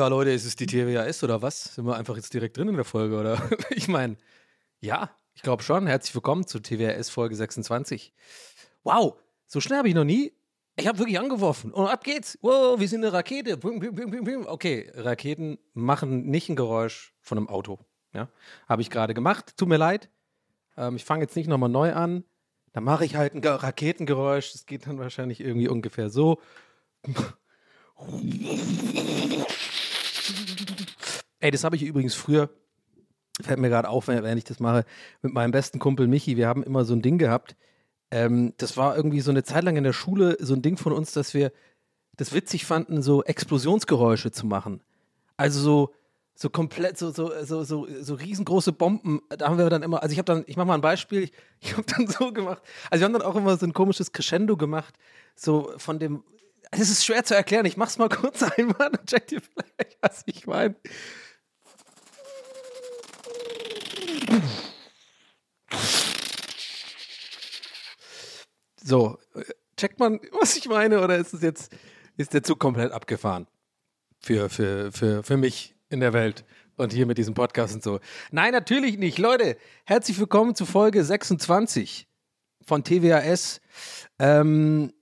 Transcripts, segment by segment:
Ja, Leute, ist es die TWAS oder was? Sind wir einfach jetzt direkt drin in der Folge, oder? Ich meine, ja, ich glaube schon. Herzlich willkommen zu TWAS Folge 26. Wow, so schnell habe ich noch nie. Ich habe wirklich angeworfen und ab geht's. Wow, wir sind eine Rakete. Okay, Raketen machen nicht ein Geräusch von einem Auto. Ja, habe ich gerade gemacht. Tut mir leid. Ähm, ich fange jetzt nicht nochmal neu an. Dann mache ich halt ein Ge- Raketengeräusch. Das geht dann wahrscheinlich irgendwie ungefähr so. Ey, das habe ich übrigens früher, fällt mir gerade auf, wenn, ich das mache, mit meinem besten Kumpel Michi. Wir haben immer so ein Ding gehabt. Ähm, das war irgendwie so eine Zeit lang in der Schule so ein Ding von uns, dass wir das witzig fanden, so Explosionsgeräusche zu machen. Also so, so komplett, so, so, so, so, so riesengroße Bomben. Da haben wir dann immer, also ich habe dann, ich mache mal ein Beispiel, ich, ich habe dann so gemacht, also wir haben dann auch immer so ein komisches Crescendo gemacht, so von dem, es ist schwer zu erklären, ich mach's mal kurz einmal, dann checkt ihr vielleicht, was ich meine. So, checkt man, was ich meine, oder ist es jetzt, ist der Zug komplett abgefahren? Für, für, für, für mich in der Welt und hier mit diesem Podcast und so. Nein, natürlich nicht. Leute, herzlich willkommen zu Folge 26 von TWAS. Ähm,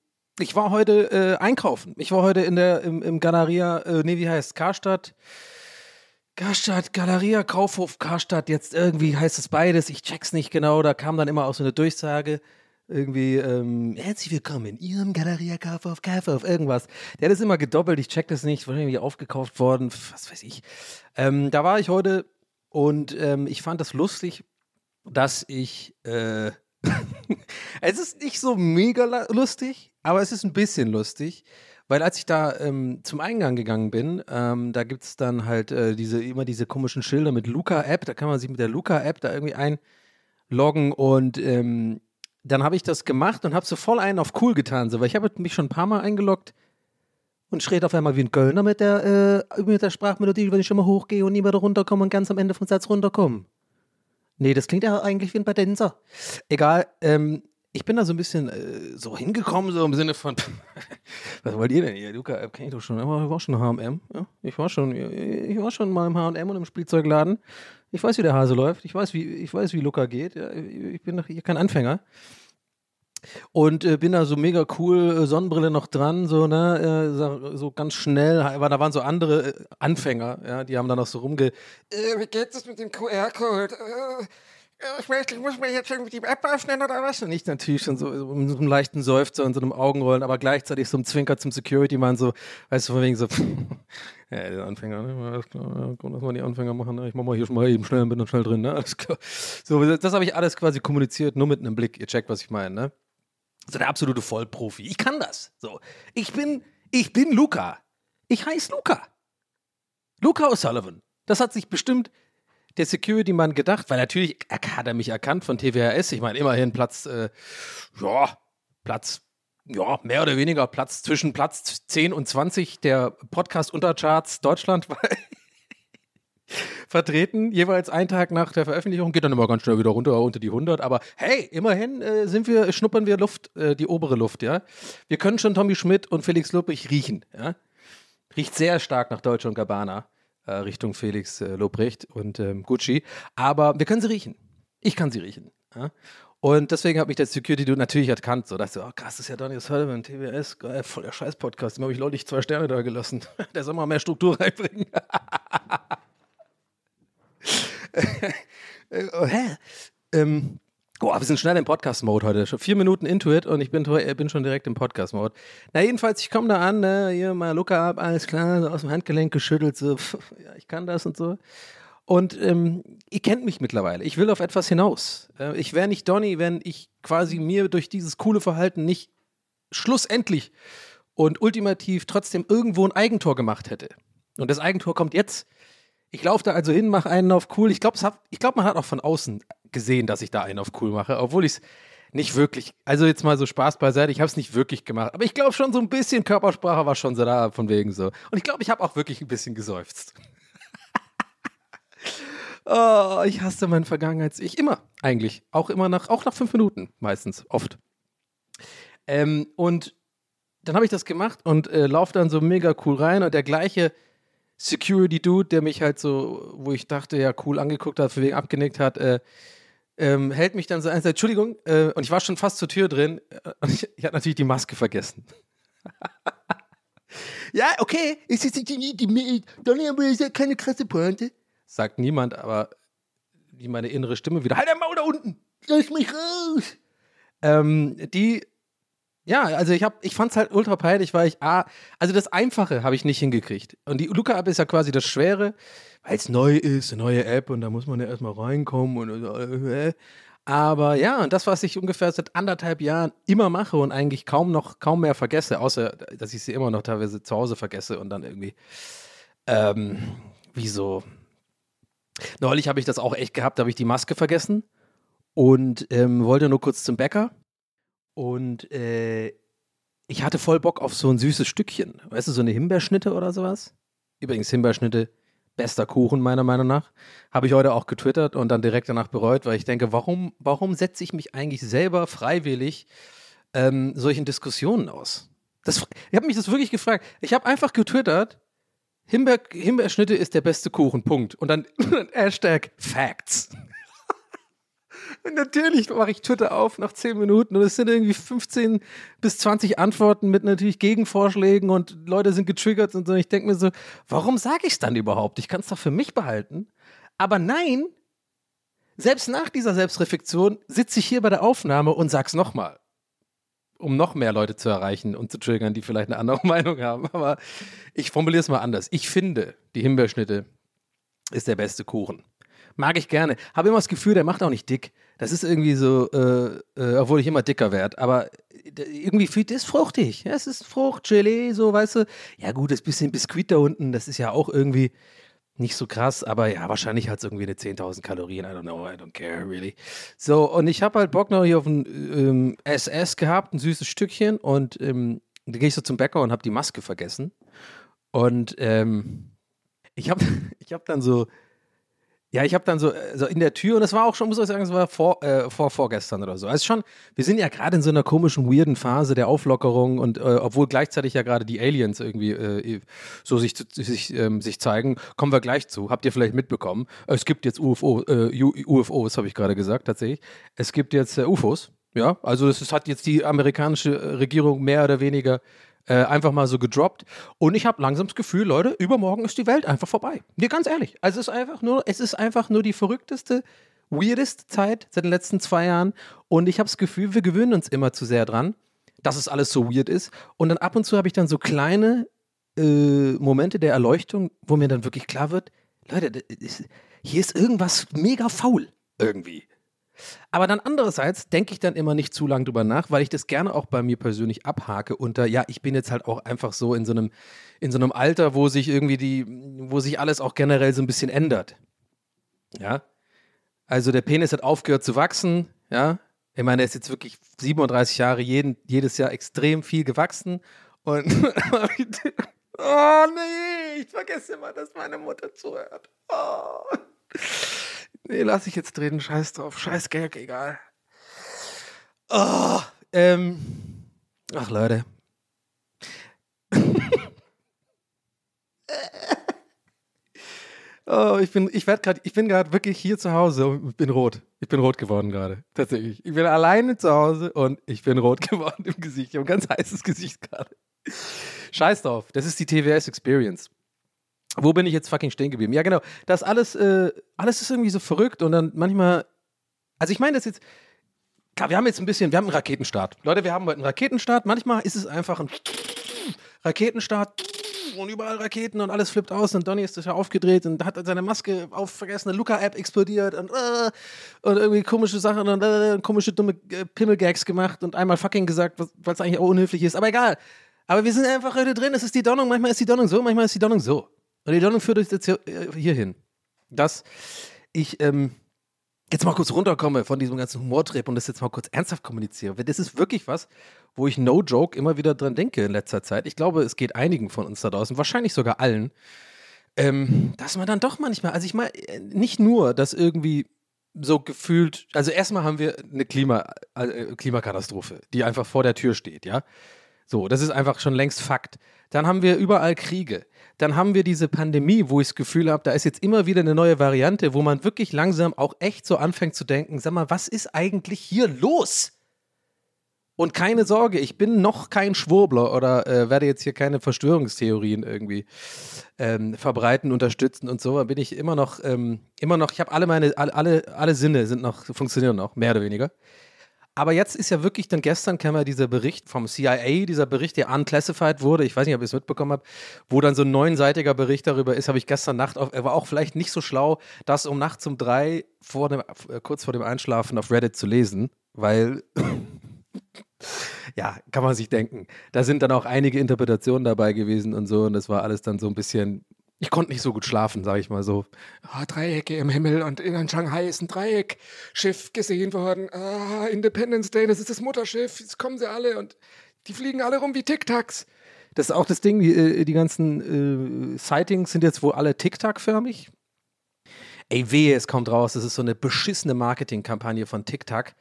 ich war heute äh, einkaufen. Ich war heute in der, im, im Galeria, äh, nee, wie heißt Karstadt? Karstadt, Galeria, Kaufhof, Karstadt, jetzt irgendwie heißt es beides, ich check's nicht genau, da kam dann immer auch so eine Durchsage, irgendwie, ähm, herzlich willkommen in Ihrem Galeria, Kaufhof, Kaufhof, irgendwas. Der hat das immer gedoppelt, ich check das nicht, irgendwie aufgekauft worden, was weiß ich. Ähm, da war ich heute und ähm, ich fand das lustig, dass ich, äh, es ist nicht so mega lustig, aber es ist ein bisschen lustig. Weil als ich da ähm, zum Eingang gegangen bin, ähm, da gibt es dann halt äh, diese, immer diese komischen Schilder mit Luca-App, da kann man sich mit der Luca-App da irgendwie einloggen und ähm, dann habe ich das gemacht und habe so voll einen auf cool getan, so, weil ich habe mich schon ein paar Mal eingeloggt und schreit auf einmal wie ein Kölner mit der, äh, mit der Sprachmelodie, wenn ich schon mal hochgehe und nie da runterkomme und ganz am Ende vom Satz runterkomme. Nee, das klingt ja eigentlich wie ein Badenser. Egal, ähm, ich bin da so ein bisschen äh, so hingekommen, so im Sinne von, was wollt ihr denn hier? Luca, äh, kenn ich doch schon, ich war schon H&M, ja? Ich war schon, ich war schon mal im H&M und im Spielzeugladen. Ich weiß, wie der Hase läuft. Ich weiß, wie, ich weiß, wie Luca geht. Ja, ich bin doch hier kein Anfänger. Und äh, bin da so mega cool, äh, Sonnenbrille noch dran, so, ne, äh, so, ganz schnell, aber da waren so andere äh, Anfänger, ja, die haben da noch so rumge, äh, wie geht es mit dem QR-Code? Äh, ich, ich muss mir jetzt irgendwie die App öffnen oder was? Und ich natürlich schon so, mit so einem leichten Seufzer und so einem Augenrollen, aber gleichzeitig so einem Zwinker zum Security-Mann, so, weißt du, von wegen so, ja, der Anfänger, ne, alles klar, ja, komm, lass mal die Anfänger machen, ne? ich mach mal hier schon mal eben schnell, bin dann schnell drin, ne, alles klar. So, das, das habe ich alles quasi kommuniziert, nur mit einem Blick, ihr checkt, was ich meine, ne? So der absolute Vollprofi. Ich kann das. So. Ich bin, ich bin Luca. Ich heiße Luca. Luca O'Sullivan. Das hat sich bestimmt der Security-Mann gedacht, weil natürlich hat er mich erkannt von TWRS. Ich meine, immerhin Platz, äh, ja, Platz, ja, mehr oder weniger Platz zwischen Platz 10 und 20 der Podcast-Untercharts Deutschland vertreten, jeweils einen Tag nach der Veröffentlichung, geht dann immer ganz schnell wieder runter unter die 100, aber hey, immerhin äh, sind wir, schnuppern wir Luft, äh, die obere Luft, ja. Wir können schon Tommy Schmidt und Felix Lobrecht riechen, ja. Riecht sehr stark nach Deutsche und Gabbana, äh, Richtung Felix äh, Lobrecht und ähm, Gucci, aber wir können sie riechen. Ich kann sie riechen, ja. Und deswegen hat mich der Security Dude natürlich erkannt. So dachte ich, oh krass, das ist ja Donny Sullivan, TWS, geil, voll der Scheiß-Podcast. Dem habe ich neulich zwei Sterne da gelassen. Der soll mal mehr Struktur reinbringen. Äh, hä? Ähm, oh, wir sind schnell im Podcast-Mode heute. Schon vier Minuten into it und ich bin, äh, bin schon direkt im Podcast-Mode. Na, jedenfalls, ich komme da an, ne, hier mal Luca ab, alles klar, so aus dem Handgelenk geschüttelt, so, pff, ja, ich kann das und so. Und ähm, ihr kennt mich mittlerweile. Ich will auf etwas hinaus. Äh, ich wäre nicht Donny, wenn ich quasi mir durch dieses coole Verhalten nicht schlussendlich und ultimativ trotzdem irgendwo ein Eigentor gemacht hätte. Und das Eigentor kommt jetzt Ich laufe da also hin, mache einen auf cool. Ich glaube, glaub, man hat auch von außen gesehen, dass ich da einen auf cool mache, obwohl ich es nicht wirklich, also jetzt mal so Spaß beiseite, ich habe es nicht wirklich gemacht, aber ich glaube schon so ein bisschen Körpersprache war schon so da, von wegen so. Und ich glaube, ich habe auch wirklich ein bisschen geseufzt. oh, ich hasse mein Vergangenheits-Ich immer, eigentlich. Auch immer nach, auch nach fünf Minuten, meistens, oft. Ähm, und dann habe ich das gemacht und äh, laufe dann so mega cool rein und der gleiche Security-Dude, der mich halt so, wo ich dachte, ja, cool angeguckt hat, für wegen abgenickt hat, äh, ähm, hält mich dann so ein, Entschuldigung, äh, und ich war schon fast zur Tür drin äh, und ich, ich hatte natürlich die Maske vergessen. ja, okay, ist jetzt die, die, die Donny, ist ja keine krasse Pointe. Sagt niemand, aber wie meine innere Stimme wieder, halt dein Maul da unten, lass mich raus. Ähm, die ja, also ich, ich fand es halt ultra peinlich, weil ich, ah, also das Einfache habe ich nicht hingekriegt. Und die Luca-App ist ja quasi das Schwere, weil es neu ist, eine neue App und da muss man ja erstmal reinkommen und äh, aber ja, und das, was ich ungefähr seit anderthalb Jahren immer mache und eigentlich kaum noch, kaum mehr vergesse, außer dass ich sie immer noch teilweise zu Hause vergesse und dann irgendwie, ähm, wieso? Neulich habe ich das auch echt gehabt, da habe ich die Maske vergessen und ähm, wollte nur kurz zum Bäcker und äh, ich hatte voll Bock auf so ein süßes Stückchen. Weißt du, so eine Himbeerschnitte oder sowas? Übrigens, Himbeerschnitte, bester Kuchen meiner Meinung nach. Habe ich heute auch getwittert und dann direkt danach bereut, weil ich denke, warum, warum setze ich mich eigentlich selber freiwillig ähm, solchen Diskussionen aus? Das, ich habe mich das wirklich gefragt. Ich habe einfach getwittert, Himbeer, Himbeerschnitte ist der beste Kuchen, Punkt. Und dann Hashtag Facts. Natürlich mache ich Twitter auf nach 10 Minuten und es sind irgendwie 15 bis 20 Antworten mit natürlich Gegenvorschlägen und Leute sind getriggert und so. Ich denke mir so, warum sage ich es dann überhaupt? Ich kann es doch für mich behalten. Aber nein, selbst nach dieser Selbstreflexion sitze ich hier bei der Aufnahme und sag's nochmal. Um noch mehr Leute zu erreichen und zu triggern, die vielleicht eine andere Meinung haben. Aber ich formuliere es mal anders. Ich finde, die Himbeerschnitte ist der beste Kuchen. Mag ich gerne. Habe immer das Gefühl, der macht auch nicht dick. Das ist irgendwie so, äh, äh, obwohl ich immer dicker werde. Aber irgendwie fühlt es fruchtig. Ja, es ist Frucht, Gelee, so, weißt du. Ja, gut, das bisschen Biskuit da unten, das ist ja auch irgendwie nicht so krass, aber ja, wahrscheinlich hat es irgendwie eine 10.000 Kalorien. I don't know, I don't care, really. So, und ich habe halt Bock noch hier auf ein ähm, SS gehabt, ein süßes Stückchen. Und ähm, da gehe ich so zum Bäcker und habe die Maske vergessen. Und ähm, ich habe ich hab dann so ja, ich habe dann so, so in der Tür und das war auch schon, muss ich sagen, es war vor, äh, vor vorgestern oder so. Also schon, wir sind ja gerade in so einer komischen, weirden Phase der Auflockerung und äh, obwohl gleichzeitig ja gerade die Aliens irgendwie äh, so sich, sich, ähm, sich zeigen, kommen wir gleich zu. Habt ihr vielleicht mitbekommen? Es gibt jetzt UFO, äh, UFOs, habe ich gerade gesagt, tatsächlich. Es gibt jetzt äh, UFOs. Ja, also das hat jetzt die amerikanische Regierung mehr oder weniger äh, einfach mal so gedroppt. Und ich habe langsam das Gefühl, Leute, übermorgen ist die Welt einfach vorbei. Nee, ganz ehrlich. Also es ist einfach nur, es ist einfach nur die verrückteste, weirdeste Zeit seit den letzten zwei Jahren. Und ich habe das Gefühl, wir gewöhnen uns immer zu sehr dran, dass es alles so weird ist. Und dann ab und zu habe ich dann so kleine äh, Momente der Erleuchtung, wo mir dann wirklich klar wird, Leute, hier ist irgendwas mega faul irgendwie. Aber dann andererseits denke ich dann immer nicht zu lange drüber nach, weil ich das gerne auch bei mir persönlich abhake unter, ja, ich bin jetzt halt auch einfach so in so einem, in so einem Alter, wo sich irgendwie die, wo sich alles auch generell so ein bisschen ändert. Ja. Also der Penis hat aufgehört zu wachsen, ja. Ich meine, er ist jetzt wirklich 37 Jahre jeden, jedes Jahr extrem viel gewachsen. Und oh nee, ich vergesse immer, dass meine Mutter zuhört. Oh. Nee, lass ich jetzt drehen. Scheiß drauf. Scheiß Gag, egal. Oh, ähm. Ach, Leute. oh, ich bin, ich werde gerade, ich bin gerade wirklich hier zu Hause und bin rot. Ich bin rot geworden gerade. Tatsächlich. Ich bin alleine zu Hause und ich bin rot geworden im Gesicht. Ich habe ein ganz heißes Gesicht gerade. Scheiß drauf. Das ist die TWS Experience. Wo bin ich jetzt fucking stehen geblieben? Ja, genau. Das alles, äh, alles ist irgendwie so verrückt und dann manchmal. Also ich meine das jetzt. Klar, wir haben jetzt ein bisschen, wir haben einen Raketenstart. Leute, wir haben heute einen Raketenstart. Manchmal ist es einfach ein Raketenstart und überall Raketen und alles flippt aus und Donny ist ja aufgedreht und hat seine Maske auf vergessen, eine Luca-App explodiert und, äh, und irgendwie komische Sachen und äh, komische dumme äh, Pimmelgags gemacht und einmal fucking gesagt, weil es eigentlich auch unhöflich ist. Aber egal. Aber wir sind einfach heute drin, es ist die Donnung, manchmal ist die Donnung so, manchmal ist die Donnung so. Und die Entladung führt uns jetzt hier, äh, hierhin, dass ich ähm, jetzt mal kurz runterkomme von diesem ganzen Humortrip und das jetzt mal kurz ernsthaft kommuniziere. Das ist wirklich was, wo ich no joke immer wieder dran denke in letzter Zeit. Ich glaube, es geht einigen von uns da draußen, wahrscheinlich sogar allen, ähm, dass man dann doch manchmal, also ich meine, äh, nicht nur, dass irgendwie so gefühlt, also erstmal haben wir eine Klima, äh, Klimakatastrophe, die einfach vor der Tür steht, ja. So, das ist einfach schon längst Fakt. Dann haben wir überall Kriege. Dann haben wir diese Pandemie, wo ich das Gefühl habe, da ist jetzt immer wieder eine neue Variante, wo man wirklich langsam auch echt so anfängt zu denken, sag mal, was ist eigentlich hier los? Und keine Sorge, ich bin noch kein Schwurbler oder äh, werde jetzt hier keine Verschwörungstheorien irgendwie ähm, verbreiten, unterstützen und so. Bin ich immer noch, ähm, immer noch, ich habe alle meine, alle, alle Sinne sind noch, funktionieren noch, mehr oder weniger. Aber jetzt ist ja wirklich, dann gestern kam ja dieser Bericht vom CIA, dieser Bericht, der unclassified wurde, ich weiß nicht, ob ihr es mitbekommen habt, wo dann so ein neunseitiger Bericht darüber ist, habe ich gestern Nacht, auf, er war auch vielleicht nicht so schlau, das um nachts um drei vor dem, äh, kurz vor dem Einschlafen auf Reddit zu lesen, weil ja, kann man sich denken. Da sind dann auch einige Interpretationen dabei gewesen und so und das war alles dann so ein bisschen ich konnte nicht so gut schlafen, sage ich mal so. Ah, Dreiecke im Himmel und in Shanghai ist ein Dreieckschiff gesehen worden. Ah, Independence Day, das ist das Mutterschiff. Jetzt kommen sie alle und die fliegen alle rum wie Tic-Tacs. Das ist auch das Ding, die, äh, die ganzen äh, Sightings sind jetzt wohl alle Tic-Tac-förmig. Ey, wehe, es kommt raus. Das ist so eine beschissene Marketingkampagne von TikTok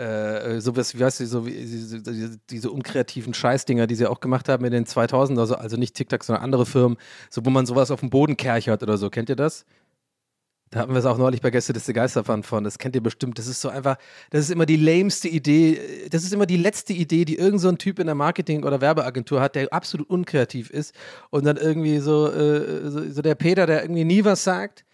äh, sowas, wie heißt du, so wie diese, diese unkreativen Scheißdinger, die sie auch gemacht haben in den 2000 also, also nicht TikTok, sondern andere Firmen, so wo man sowas auf dem Boden kerchert oder so. Kennt ihr das? Da hatten wir es auch neulich bei Gäste des Geisterfand von. Das kennt ihr bestimmt. Das ist so einfach, das ist immer die lameste Idee. Das ist immer die letzte Idee, die irgend so Typ in der Marketing- oder Werbeagentur hat, der absolut unkreativ ist und dann irgendwie so, äh, so, so der Peter, der irgendwie nie was sagt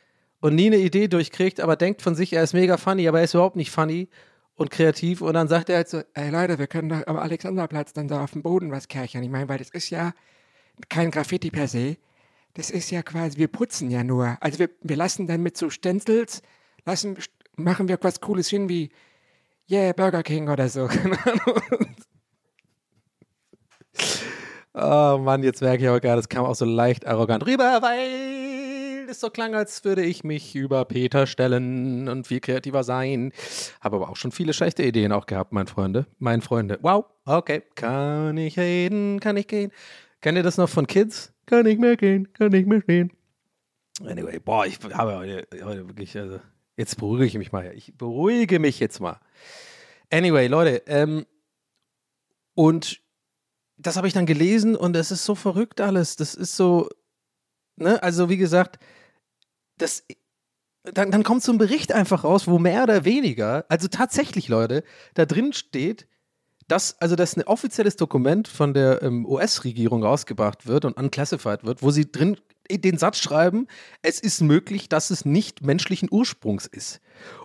und nie eine Idee durchkriegt, aber denkt von sich, er ist mega funny, aber er ist überhaupt nicht funny und kreativ und dann sagt er halt so, ey Leute, wir können doch am Alexanderplatz dann da auf dem Boden was kerchern. Ich meine, weil das ist ja kein Graffiti per se. Das ist ja quasi, wir putzen ja nur. Also wir, wir lassen dann mit so Stenzels, lassen, machen wir was Cooles hin wie, yeah, Burger King oder so. oh Mann, jetzt merke ich aber gerade, das kam auch so leicht arrogant rüber, weil es so klang, als würde ich mich über Peter stellen und viel kreativer sein. Habe aber auch schon viele schlechte Ideen auch gehabt, mein Freunde. Mein Freunde. Wow, okay. Kann ich reden? Kann ich gehen? Kennt ihr das noch von Kids? Kann ich mehr gehen? Kann ich mehr stehen? Anyway, boah, ich habe heute, heute wirklich, also, jetzt beruhige ich mich mal. Ich beruhige mich jetzt mal. Anyway, Leute, ähm, und das habe ich dann gelesen und es ist so verrückt alles. Das ist so, ne, also wie gesagt, das, dann, dann kommt so ein Bericht einfach raus, wo mehr oder weniger, also tatsächlich, Leute, da drin steht, dass, also dass ein offizielles Dokument von der ähm, US-Regierung rausgebracht wird und unclassified wird, wo sie drin den Satz schreiben, es ist möglich, dass es nicht menschlichen Ursprungs ist.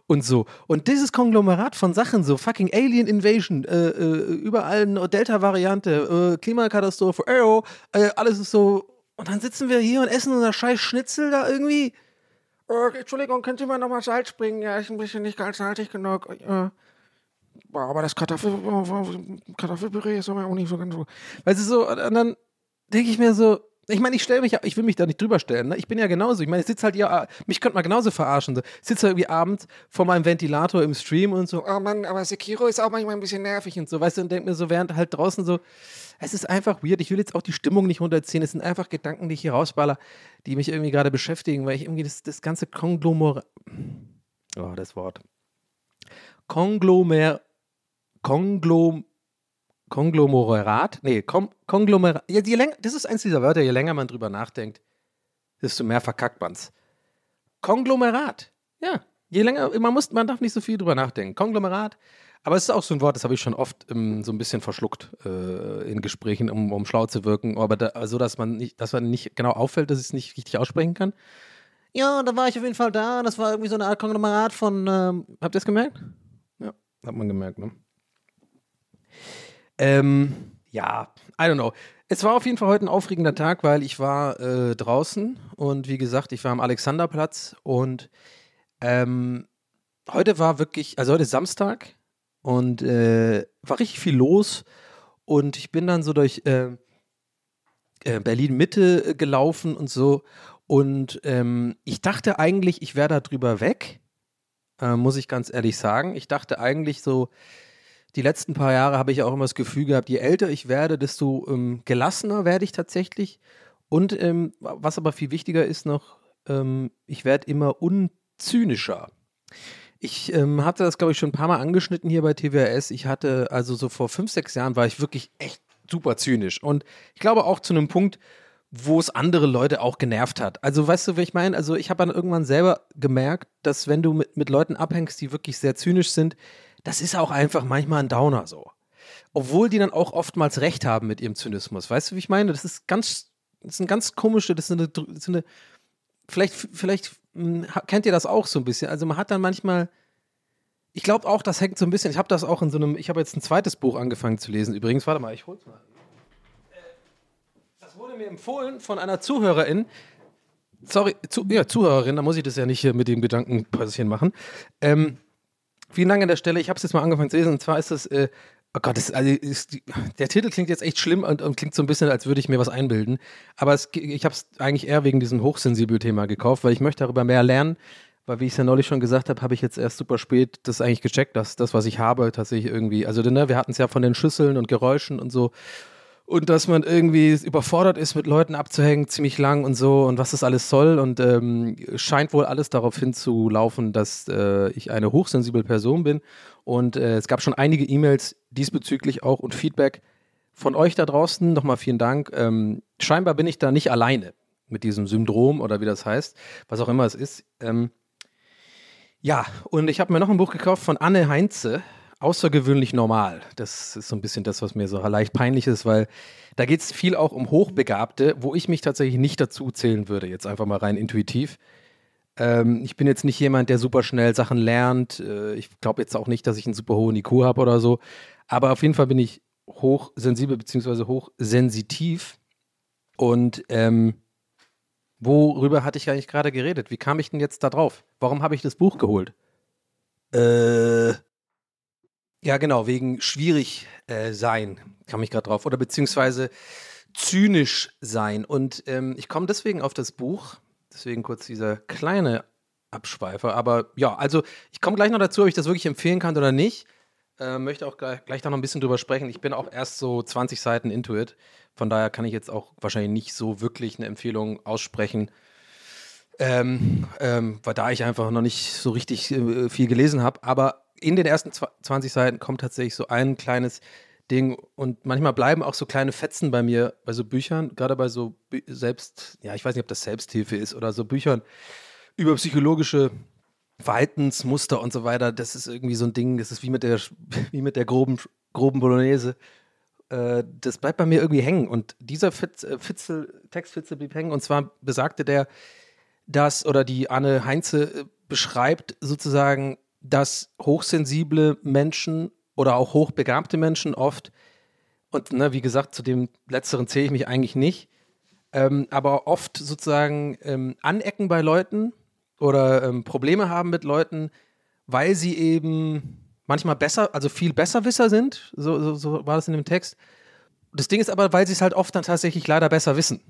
Und so. Und dieses Konglomerat von Sachen, so fucking Alien Invasion, äh, äh, überall eine Delta-Variante, äh, Klimakatastrophe, äh, alles ist so. Und dann sitzen wir hier und essen unser scheiß Schnitzel da irgendwie. Äh, Entschuldigung, könnt ihr mal nochmal Salz bringen? Ja, ist ein bisschen nicht ganz salzig genug. Äh, aber das Kartoffel, Kartoffelpüree ist aber auch nicht so ganz so. Weißt du, so, und dann denke ich mir so, ich meine, ich stelle mich, ich will mich da nicht drüber stellen. Ne? Ich bin ja genauso. Ich meine, ich sitze halt ja, mich könnte man genauso verarschen. So. Ich sitze irgendwie abends vor meinem Ventilator im Stream und so, oh Mann, aber Sekiro ist auch manchmal ein bisschen nervig und so, weißt du, und denke mir so, während halt draußen so, es ist einfach weird. Ich will jetzt auch die Stimmung nicht runterziehen. Es sind einfach Gedanken, die ich hier rausballer, die mich irgendwie gerade beschäftigen, weil ich irgendwie das, das ganze Konglomerat, oh, das Wort, Konglomer, Konglom, Konglomerat, nee, Kom Konglomerat, ja, je länger, das ist eins dieser Wörter, je länger man drüber nachdenkt, desto mehr verkackt man's. Konglomerat, ja, je länger, man muss, man darf nicht so viel drüber nachdenken. Konglomerat, aber es ist auch so ein Wort, das habe ich schon oft ähm, so ein bisschen verschluckt äh, in Gesprächen, um, um schlau zu wirken, aber da, so, dass man nicht, dass man nicht genau auffällt, dass ich es nicht richtig aussprechen kann. Ja, da war ich auf jeden Fall da. Das war irgendwie so eine Art Konglomerat von. Ähm, habt ihr es gemerkt? Ja, hat man gemerkt, ne? Ähm, ja, I don't know. Es war auf jeden Fall heute ein aufregender Tag, weil ich war äh, draußen und wie gesagt, ich war am Alexanderplatz und ähm, heute war wirklich, also heute ist Samstag und äh, war richtig viel los und ich bin dann so durch, äh, äh, Berlin Mitte äh, gelaufen und so. Und ähm, ich dachte eigentlich, ich wäre da drüber weg, äh, muss ich ganz ehrlich sagen. Ich dachte eigentlich so, die letzten paar Jahre habe ich auch immer das Gefühl gehabt, je älter ich werde, desto ähm, gelassener werde ich tatsächlich. Und ähm, was aber viel wichtiger ist noch, ähm, ich werde immer unzynischer. Ich ähm, hatte das, glaube ich, schon ein paar Mal angeschnitten hier bei TWS. Ich hatte, also so vor fünf, sechs Jahren war ich wirklich echt super zynisch. Und ich glaube auch zu einem Punkt, wo es andere Leute auch genervt hat. Also weißt du, wie ich meine? Also ich habe dann irgendwann selber gemerkt, dass wenn du mit, mit Leuten abhängst, die wirklich sehr zynisch sind, das ist auch einfach manchmal ein Downer so. Obwohl die dann auch oftmals recht haben mit ihrem Zynismus. Weißt du, wie ich meine? Das ist ganz, das ist eine ganz komische, das ist eine, das ist eine vielleicht, vielleicht hm, kennt ihr das auch so ein bisschen. Also man hat dann manchmal, ich glaube auch, das hängt so ein bisschen, ich habe das auch in so einem, ich habe jetzt ein zweites Buch angefangen zu lesen. Übrigens, warte mal, ich hol's mal. Äh, das wurde mir empfohlen von einer Zuhörerin. Sorry, zu, ja, Zuhörerin, da muss ich das ja nicht hier mit dem Gedankenpäuschen machen. Ähm, vielen Dank an der Stelle. Ich habe es jetzt mal angefangen zu lesen. Und zwar ist das, äh, oh Gott, das, also ist, der Titel klingt jetzt echt schlimm und, und, klingt so ein bisschen, als würde ich mir was einbilden. Aber es, ich habe es eigentlich eher wegen diesem hochsensibel Thema gekauft, weil ich möchte darüber mehr lernen. Weil, wie ich es ja neulich schon gesagt habe, habe ich jetzt erst super spät das eigentlich gecheckt, dass das, was ich habe, tatsächlich irgendwie, also ne, wir hatten es ja von den Schüsseln und Geräuschen und so und dass man irgendwie überfordert ist, mit Leuten abzuhängen, ziemlich lang und so und was das alles soll. Und ähm, scheint wohl alles darauf hinzulaufen, dass äh, ich eine hochsensible Person bin. Und äh, es gab schon einige E-Mails diesbezüglich auch und Feedback von euch da draußen. Nochmal vielen Dank. Ähm, scheinbar bin ich da nicht alleine mit diesem Syndrom oder wie das heißt, was auch immer es ist. Ähm, ja, und ich habe mir noch ein Buch gekauft von Anne Heinze außergewöhnlich normal. Das ist so ein bisschen das, was mir so leicht peinlich ist, weil da geht es viel auch um Hochbegabte, wo ich mich tatsächlich nicht dazu zählen würde, jetzt einfach mal rein intuitiv. Ähm, ich bin jetzt nicht jemand, der super schnell Sachen lernt. Äh, ich glaube jetzt auch nicht, dass ich einen super hohen IQ habe oder so. Aber auf jeden Fall bin ich hochsensibel bzw. hochsensitiv. Und ähm, worüber hatte ich eigentlich gerade geredet? Wie kam ich denn jetzt da drauf? Warum habe ich das Buch geholt? Äh, ja, genau, wegen schwierig äh, sein, kam ich gerade drauf. Oder beziehungsweise zynisch sein. Und ähm, ich komme deswegen auf das Buch, deswegen kurz dieser kleine Abschweifer. Aber ja, also ich komme gleich noch dazu, ob ich das wirklich empfehlen kann oder nicht. Äh, möchte auch gleich, gleich noch ein bisschen drüber sprechen. Ich bin auch erst so 20 Seiten into it. Von daher kann ich jetzt auch wahrscheinlich nicht so wirklich eine Empfehlung aussprechen. Ähm, ähm, weil da ich einfach noch nicht so richtig äh, viel gelesen habe. Aber in den ersten 20 Seiten kommt tatsächlich so ein kleines Ding und manchmal bleiben auch so kleine Fetzen bei mir bei so Büchern, gerade bei so selbst, ja, ich weiß nicht, ob das Selbsthilfe ist oder so Büchern über psychologische Verhaltensmuster und so weiter. Das ist irgendwie so ein Ding, das ist wie mit der, wie mit der groben, groben Bolognese. Äh, das bleibt bei mir irgendwie hängen. Und dieser Fitz, äh, Fitzel, Textfitzel blieb hängen. Und zwar besagte der, dass, oder die Anne Heinze äh, beschreibt sozusagen dass hochsensible Menschen oder auch hochbegabte Menschen oft, und ne, wie gesagt, zu dem letzteren zähle ich mich eigentlich nicht, ähm, aber oft sozusagen ähm, anecken bei Leuten oder ähm, Probleme haben mit Leuten, weil sie eben manchmal besser, also viel Besserwisser sind, so, so, so war das in dem Text. Das Ding ist aber, weil sie es halt oft dann tatsächlich leider besser wissen.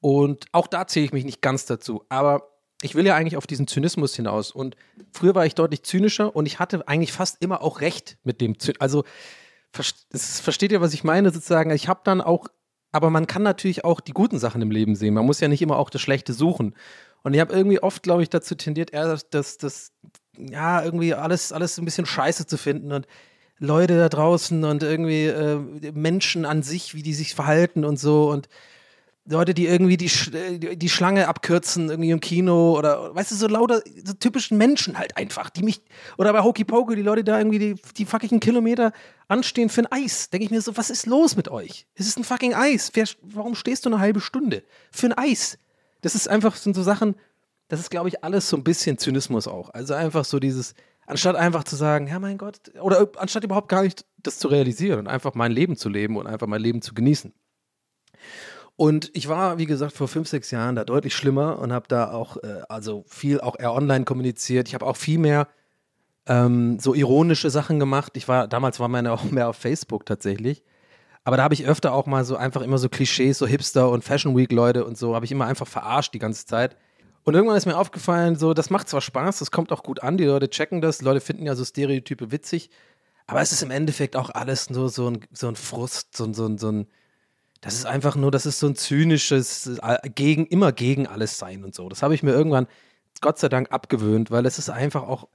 Und auch da zähle ich mich nicht ganz dazu. Aber ich will ja eigentlich auf diesen Zynismus hinaus. Und früher war ich deutlich zynischer und ich hatte eigentlich fast immer auch recht mit dem Zynismus. Also, versteht ihr, was ich meine? Sozusagen, ich habe dann auch, aber man kann natürlich auch die guten Sachen im Leben sehen. Man muss ja nicht immer auch das Schlechte suchen. Und ich habe irgendwie oft, glaube ich, dazu tendiert, eher das, das, ja, irgendwie alles, alles ein bisschen scheiße zu finden und Leute da draußen und irgendwie äh, Menschen an sich, wie die sich verhalten und so. Und Leute, die irgendwie die, äh, die Schlange abkürzen, irgendwie im Kino oder, weißt du, so lauter, so typischen Menschen halt einfach, die mich, oder bei Hokey Pokey, die Leute da irgendwie die, die fucking Kilometer anstehen für ein Eis. Denke ich mir so, was ist los mit euch? Es ist ein fucking Eis. Wer, warum stehst du eine halbe Stunde für ein Eis? Das ist einfach, sind so Sachen, das ist, glaube ich, alles so ein bisschen Zynismus auch. Also einfach so dieses, anstatt einfach zu sagen, ja mein Gott, oder anstatt überhaupt gar nicht das zu realisieren und einfach mein Leben zu leben und einfach mein Leben zu genießen. Und ich war, wie gesagt, vor fünf, sechs Jahren da deutlich schlimmer und habe da auch, äh, also viel auch eher online kommuniziert. Ich habe auch viel mehr ähm, so ironische Sachen gemacht. Ich war, damals war meine auch mehr auf Facebook tatsächlich. Aber da habe ich öfter auch mal so einfach immer so Klischees, so Hipster und Fashion Week Leute und so, habe ich immer einfach verarscht die ganze Zeit. Und irgendwann ist mir aufgefallen, so, das macht zwar Spaß, das kommt auch gut an, die Leute checken das, die Leute finden ja so Stereotype witzig, aber es ist im Endeffekt auch alles nur so ein, so ein Frust, so, so, so ein, das ist einfach nur, das ist so ein zynisches, äh, gegen, immer gegen alles sein und so. Das habe ich mir irgendwann, Gott sei Dank, abgewöhnt, weil es ist einfach auch,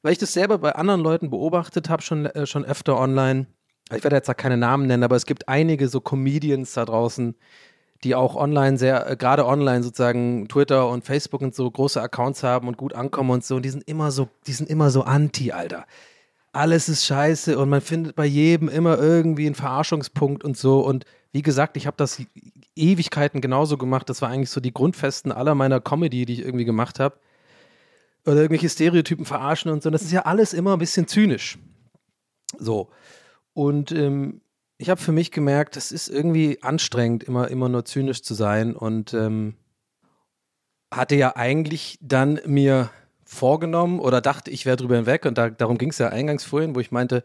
weil ich das selber bei anderen Leuten beobachtet habe, schon, äh, schon öfter online. Ich werde jetzt da keine Namen nennen, aber es gibt einige so Comedians da draußen, die auch online sehr, äh, gerade online sozusagen Twitter und Facebook und so große Accounts haben und gut ankommen und so. Und die sind immer so, die sind immer so anti, Alter. Alles ist scheiße und man findet bei jedem immer irgendwie einen Verarschungspunkt und so. Und wie gesagt, ich habe das Ewigkeiten genauso gemacht. Das war eigentlich so die Grundfesten aller meiner Comedy, die ich irgendwie gemacht habe. Oder irgendwelche Stereotypen verarschen und so. Das ist ja alles immer ein bisschen zynisch. So. Und ähm, ich habe für mich gemerkt, das ist irgendwie anstrengend, immer, immer nur zynisch zu sein und ähm, hatte ja eigentlich dann mir vorgenommen oder dachte, ich wäre drüber hinweg und da, darum ging es ja eingangs vorhin, wo ich meinte,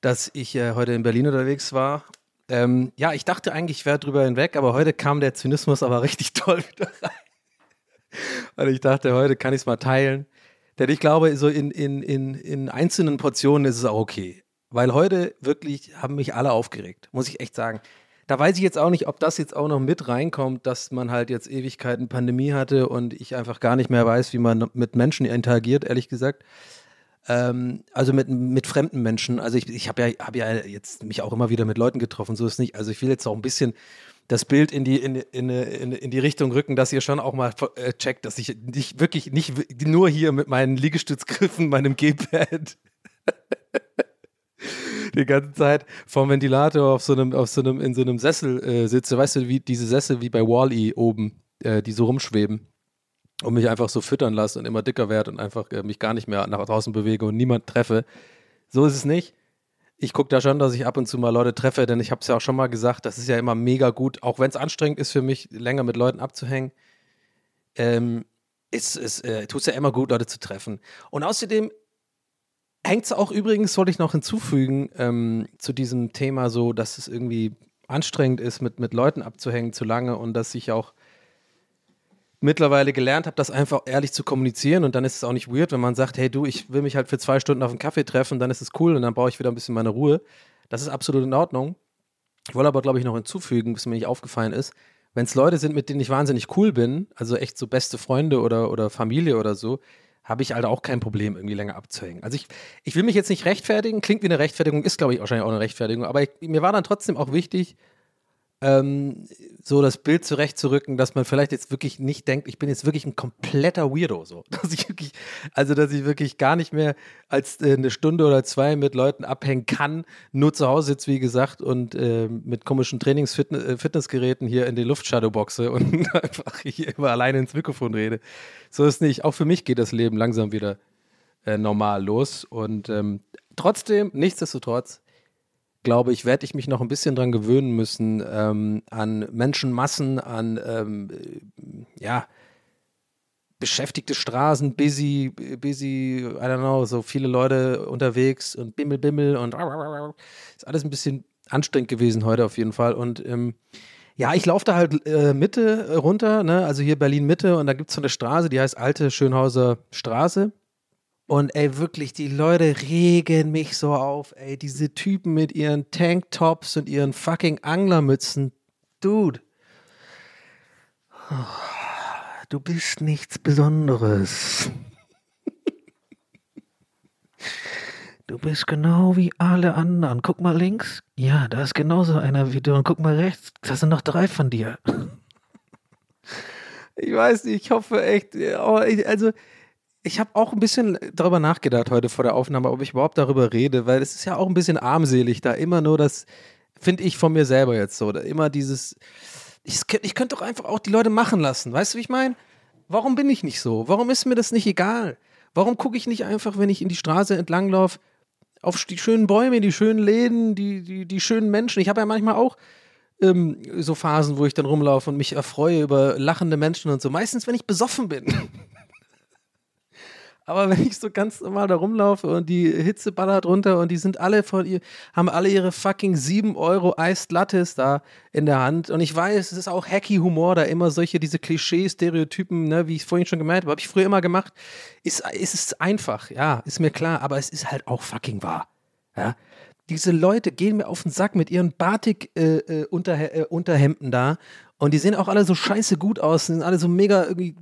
dass ich äh, heute in Berlin unterwegs war. Ähm, ja, ich dachte eigentlich, ich wäre drüber hinweg, aber heute kam der Zynismus aber richtig toll wieder rein. Und ich dachte, heute kann ich es mal teilen. Denn ich glaube, so in, in, in, in einzelnen Portionen ist es auch okay. Weil heute wirklich haben mich alle aufgeregt, muss ich echt sagen. Da weiß ich jetzt auch nicht, ob das jetzt auch noch mit reinkommt, dass man halt jetzt Ewigkeiten Pandemie hatte und ich einfach gar nicht mehr weiß, wie man mit Menschen interagiert, ehrlich gesagt. Ähm, also mit, mit fremden Menschen. Also ich, ich habe ja, hab ja jetzt mich auch immer wieder mit Leuten getroffen, so ist nicht. Also ich will jetzt auch ein bisschen das Bild in die, in, in, in, in die Richtung rücken, dass ihr schon auch mal äh, checkt, dass ich nicht wirklich nicht nur hier mit meinen Liegestützgriffen, meinem G-Pad die ganze Zeit vom Ventilator auf so einem, auf so einem, in so einem Sessel äh, sitze. Weißt du, wie diese Sessel wie bei Wally oben, äh, die so rumschweben und mich einfach so füttern lasse und immer dicker werde und einfach äh, mich gar nicht mehr nach draußen bewege und niemand treffe. So ist es nicht. Ich gucke da schon, dass ich ab und zu mal Leute treffe, denn ich habe es ja auch schon mal gesagt, das ist ja immer mega gut, auch wenn es anstrengend ist für mich, länger mit Leuten abzuhängen. Ähm, es, es äh, tut ja immer gut, Leute zu treffen. Und außerdem Hängt es auch übrigens, sollte ich noch hinzufügen, ähm, zu diesem Thema so, dass es irgendwie anstrengend ist, mit, mit Leuten abzuhängen zu lange und dass ich auch mittlerweile gelernt habe, das einfach ehrlich zu kommunizieren und dann ist es auch nicht weird, wenn man sagt, hey du, ich will mich halt für zwei Stunden auf einen Kaffee treffen, dann ist es cool und dann brauche ich wieder ein bisschen meine Ruhe. Das ist absolut in Ordnung. Ich wollte aber, glaube ich, noch hinzufügen, was mir nicht aufgefallen ist, wenn es Leute sind, mit denen ich wahnsinnig cool bin, also echt so beste Freunde oder, oder Familie oder so, habe ich halt auch kein Problem, irgendwie länger abzuhängen. Also ich, ich will mich jetzt nicht rechtfertigen, klingt wie eine Rechtfertigung, ist glaube ich wahrscheinlich auch eine Rechtfertigung, aber ich, mir war dann trotzdem auch wichtig, ähm, so das Bild zurechtzurücken, dass man vielleicht jetzt wirklich nicht denkt, ich bin jetzt wirklich ein kompletter Weirdo, so. Dass ich wirklich, also dass ich wirklich gar nicht mehr als äh, eine Stunde oder zwei mit Leuten abhängen kann, nur zu Hause sitze, wie gesagt, und äh, mit komischen Trainings-Fitnessgeräten äh, hier in die Luftshadowboxe und einfach hier immer alleine ins Mikrofon rede. So ist nicht. Auch für mich geht das Leben langsam wieder äh, normal los. Und ähm, trotzdem, nichtsdestotrotz, glaube ich, werde ich mich noch ein bisschen dran gewöhnen müssen ähm, an Menschenmassen, an ähm, äh, ja, beschäftigte Straßen, busy, busy, I don't know, so viele Leute unterwegs und Bimmel, Bimmel und ist alles ein bisschen anstrengend gewesen heute auf jeden Fall. Und ähm, ja, ich laufe da halt äh, Mitte runter, ne? also hier Berlin Mitte und da gibt es so eine Straße, die heißt Alte Schönhauser Straße. Und ey, wirklich, die Leute regen mich so auf, ey. Diese Typen mit ihren Tanktops und ihren fucking Anglermützen. Dude. Du bist nichts Besonderes. Du bist genau wie alle anderen. Guck mal links. Ja, da ist genauso einer wie du. Und guck mal rechts. Da sind noch drei von dir. Ich weiß nicht, ich hoffe echt. Also, ich habe auch ein bisschen darüber nachgedacht heute vor der Aufnahme, ob ich überhaupt darüber rede, weil es ist ja auch ein bisschen armselig, da immer nur das, finde ich von mir selber jetzt so, immer dieses, ich, ich könnte doch einfach auch die Leute machen lassen, weißt du, wie ich meine? Warum bin ich nicht so? Warum ist mir das nicht egal? Warum gucke ich nicht einfach, wenn ich in die Straße entlanglaufe, auf die schönen Bäume, die schönen Läden, die, die, die schönen Menschen? Ich habe ja manchmal auch ähm, so Phasen, wo ich dann rumlaufe und mich erfreue über lachende Menschen und so. Meistens, wenn ich besoffen bin. Aber wenn ich so ganz normal da rumlaufe und die Hitze ballert runter und die sind alle von ihr, haben alle ihre fucking 7 Euro Iced Lattes da in der Hand. Und ich weiß, es ist auch hacky Humor, da immer solche, diese Klischee-Stereotypen, ne, wie ich vorhin schon gemeint habe, habe ich früher immer gemacht. Ist, ist es einfach, ja, ist mir klar, aber es ist halt auch fucking wahr. Ja. Diese Leute gehen mir auf den Sack mit ihren Batik-Unterhemden äh, äh, da und die sehen auch alle so scheiße gut aus, sind alle so mega irgendwie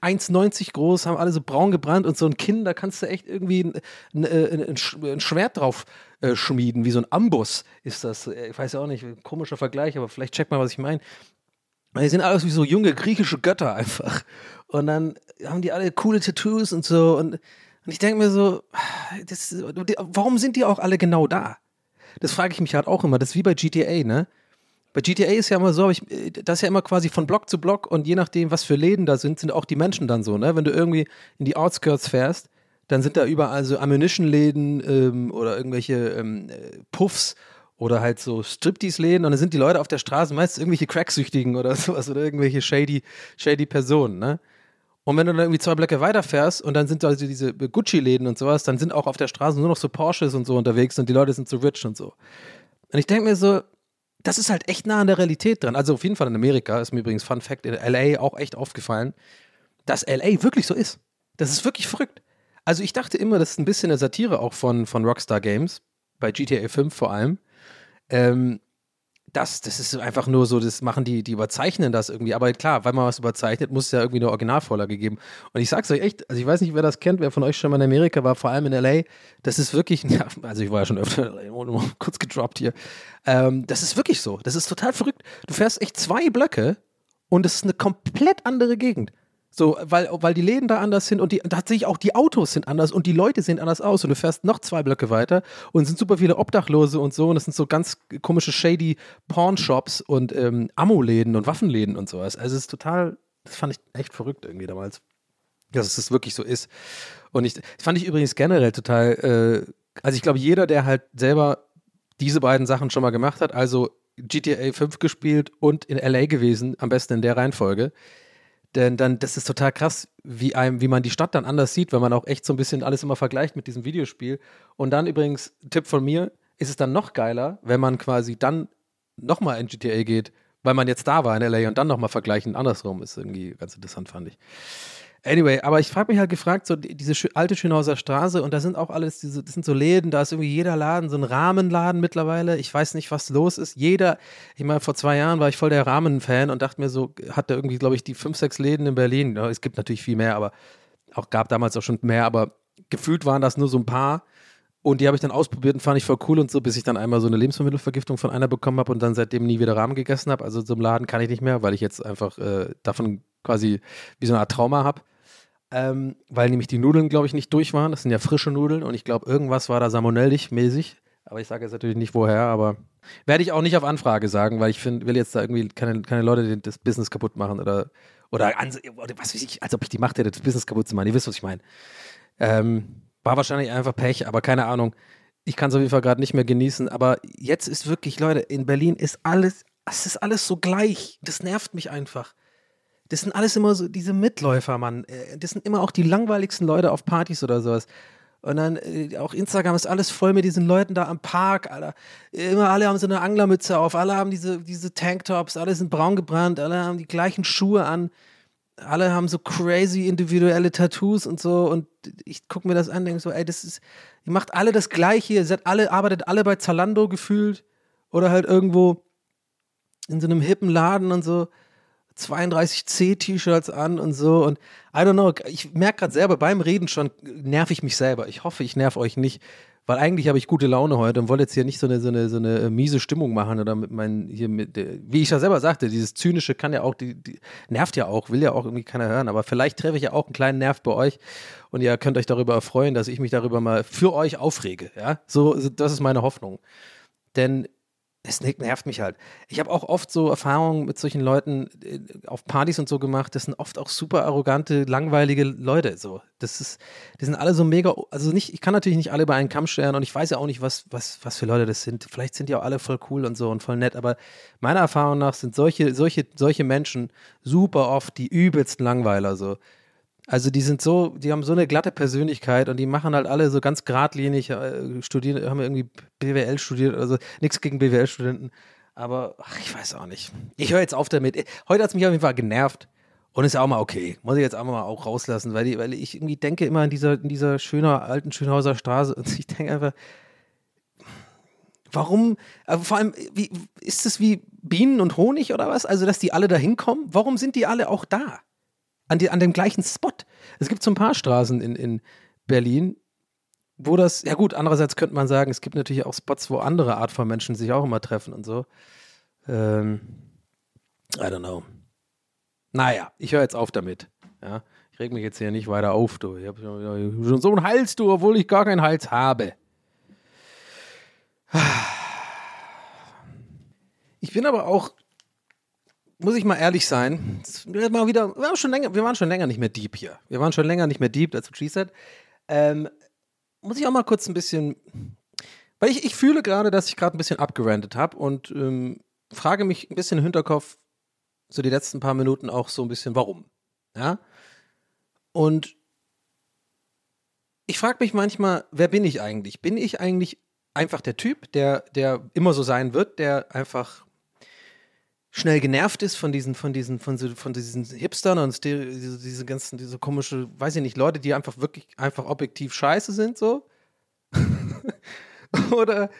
1,90 groß, haben alle so braun gebrannt und so ein Kinn, da kannst du echt irgendwie ein, ein, ein, ein Schwert drauf äh, schmieden, wie so ein Ambus ist das. Ich weiß ja auch nicht, komischer Vergleich, aber vielleicht check mal, was ich meine. Die sind alles wie so junge griechische Götter einfach. Und dann haben die alle coole Tattoos und so. Und, und ich denke mir so, das, warum sind die auch alle genau da? Das frage ich mich halt auch immer. Das ist wie bei GTA, ne? Bei GTA ist ja immer so, ich, das ist ja immer quasi von Block zu Block und je nachdem, was für Läden da sind, sind auch die Menschen dann so, ne? Wenn du irgendwie in die Outskirts fährst, dann sind da überall so Ammunition-Läden ähm, oder irgendwelche ähm, äh, Puffs oder halt so Striptease-Läden und dann sind die Leute auf der Straße meistens irgendwelche Cracksüchtigen oder sowas oder irgendwelche shady, shady Personen, ne? Und wenn du dann irgendwie zwei Blöcke weiterfährst und dann sind da also diese Gucci-Läden und sowas, dann sind auch auf der Straße nur noch so Porsches und so unterwegs und die Leute sind so rich und so. Und ich denke mir so, das ist halt echt nah an der Realität dran. Also auf jeden Fall in Amerika, ist mir übrigens Fun Fact, in LA auch echt aufgefallen, dass LA wirklich so ist. Das ist wirklich verrückt. Also ich dachte immer, das ist ein bisschen eine Satire auch von, von Rockstar Games, bei GTA 5 vor allem. Ähm, das, das ist einfach nur so, das machen die, die überzeichnen das irgendwie. Aber klar, weil man was überzeichnet, muss es ja irgendwie eine Originalvorlage geben. Und ich sag's euch echt, also ich weiß nicht, wer das kennt, wer von euch schon mal in Amerika war, vor allem in LA. Das ist wirklich, also ich war ja schon öfter kurz gedroppt hier. Ähm, das ist wirklich so. Das ist total verrückt. Du fährst echt zwei Blöcke und es ist eine komplett andere Gegend. So, weil, weil die Läden da anders sind und die, tatsächlich auch die Autos sind anders und die Leute sehen anders aus. Und du fährst noch zwei Blöcke weiter und es sind super viele Obdachlose und so. Und es sind so ganz komische, shady Porn-Shops und ähm, Ammo-Läden und Waffenläden und sowas. Also es ist total, das fand ich echt verrückt irgendwie damals. Dass es wirklich so ist. Und ich, das fand ich übrigens generell total, äh, also ich glaube, jeder, der halt selber diese beiden Sachen schon mal gemacht hat, also GTA 5 gespielt und in LA gewesen, am besten in der Reihenfolge, denn dann, das ist total krass, wie einem, wie man die Stadt dann anders sieht, wenn man auch echt so ein bisschen alles immer vergleicht mit diesem Videospiel. Und dann übrigens, Tipp von mir, ist es dann noch geiler, wenn man quasi dann nochmal in GTA geht, weil man jetzt da war in LA und dann nochmal vergleichen. Andersrum ist irgendwie ganz interessant, fand ich. Anyway, aber ich frage mich halt gefragt, so diese alte Schönhauser Straße und da sind auch alles diese, das sind so Läden, da ist irgendwie jeder Laden, so ein Rahmenladen mittlerweile. Ich weiß nicht, was los ist. Jeder, ich meine, vor zwei Jahren war ich voll der Rahmenfan und dachte mir so, hatte irgendwie, glaube ich, die fünf, sechs Läden in Berlin. Ja, es gibt natürlich viel mehr, aber auch gab damals auch schon mehr, aber gefühlt waren das nur so ein paar. Und die habe ich dann ausprobiert und fand ich voll cool und so, bis ich dann einmal so eine Lebensmittelvergiftung von einer bekommen habe und dann seitdem nie wieder Rahmen gegessen habe. Also so im Laden kann ich nicht mehr, weil ich jetzt einfach äh, davon quasi wie so eine Art Trauma habe. Ähm, weil nämlich die Nudeln, glaube ich, nicht durch waren. Das sind ja frische Nudeln und ich glaube, irgendwas war da salmonellig mäßig. Aber ich sage jetzt natürlich nicht woher, aber werde ich auch nicht auf Anfrage sagen, weil ich find, will jetzt da irgendwie keine, keine Leute das Business kaputt machen oder, oder, oder was weiß ich, als ob ich die Macht hätte, das Business kaputt zu machen. Ihr wisst, was ich meine. Ähm, war wahrscheinlich einfach Pech, aber keine Ahnung. Ich kann es auf jeden Fall gerade nicht mehr genießen. Aber jetzt ist wirklich, Leute, in Berlin ist alles, es ist alles so gleich. Das nervt mich einfach. Das sind alles immer so diese Mitläufer, Mann. Äh, das sind immer auch die langweiligsten Leute auf Partys oder sowas. Und dann äh, auch Instagram ist alles voll mit diesen Leuten da am Park, Alter. Immer alle haben so eine Anglermütze auf, alle haben diese, diese Tanktops, alle sind braun gebrannt, alle haben die gleichen Schuhe an, alle haben so crazy individuelle Tattoos und so. Und ich gucke mir das an, denke so, ey, das ist, ihr macht alle das Gleiche, ihr seid alle, arbeitet alle bei Zalando gefühlt oder halt irgendwo in so einem hippen Laden und so. 32C-T-Shirts an und so. Und I don't know, ich merke gerade selber beim Reden schon, nerv ich mich selber. Ich hoffe, ich nerv euch nicht, weil eigentlich habe ich gute Laune heute und wollte jetzt hier nicht so eine, so eine, so eine äh, miese Stimmung machen oder mit meinen, hier mit, äh, wie ich ja selber sagte, dieses Zynische kann ja auch, die, die, nervt ja auch, will ja auch irgendwie keiner hören. Aber vielleicht treffe ich ja auch einen kleinen Nerv bei euch und ihr könnt euch darüber erfreuen, dass ich mich darüber mal für euch aufrege. Ja, so, das ist meine Hoffnung. Denn es nervt mich halt. Ich habe auch oft so Erfahrungen mit solchen Leuten äh, auf Partys und so gemacht. Das sind oft auch super arrogante, langweilige Leute. So, das ist, die sind alle so mega. Also nicht, ich kann natürlich nicht alle bei einen Kamm stellen und ich weiß ja auch nicht, was, was, was für Leute das sind. Vielleicht sind die auch alle voll cool und so und voll nett. Aber meiner Erfahrung nach sind solche, solche, solche Menschen super oft die übelsten Langweiler. So, Also die sind so, die haben so eine glatte Persönlichkeit und die machen halt alle so ganz geradlinig, äh, studieren, haben irgendwie BWL studiert, also nichts gegen BWL-Studenten. Aber ach, ich weiß auch nicht. Ich höre jetzt auf damit. Heute hat es mich auf jeden Fall genervt. Und ist auch mal okay. Muss ich jetzt einfach mal auch rauslassen, weil, die, weil ich irgendwie denke immer in dieser, in dieser schöner alten Schönhauser Straße und ich denke einfach, warum, äh, vor allem, wie, ist es wie Bienen und Honig oder was? Also, dass die alle da hinkommen? Warum sind die alle auch da? An, die, an dem gleichen Spot. Es gibt so ein paar Straßen in, in Berlin, wo das, ja gut, andererseits könnte man sagen, es gibt natürlich auch Spots, wo andere Art von Menschen sich auch immer treffen und so. Ähm, I don't know. Naja, ich höre jetzt auf damit. Ja, ich reg mich jetzt hier nicht weiter auf, du. Ich habe schon so einen Hals, du, obwohl ich gar keinen Hals habe. Ich bin aber auch, muss ich mal ehrlich sein, mal wieder, wir, waren schon länger, wir waren schon länger nicht mehr deep hier. Wir waren schon länger nicht mehr deep, dazu she said. Ähm, muss ich auch mal kurz ein bisschen, weil ich, ich fühle gerade, dass ich gerade ein bisschen abgerandet habe und ähm, frage mich ein bisschen im Hinterkopf, so die letzten paar Minuten auch so ein bisschen, warum. Ja. Und ich frage mich manchmal, wer bin ich eigentlich? Bin ich eigentlich einfach der Typ, der, der immer so sein wird, der einfach schnell genervt ist von diesen, von diesen, von, von diesen Hipstern und diese, diese ganzen, diese komische, weiß ich nicht, Leute, die einfach wirklich einfach objektiv scheiße sind, so? oder,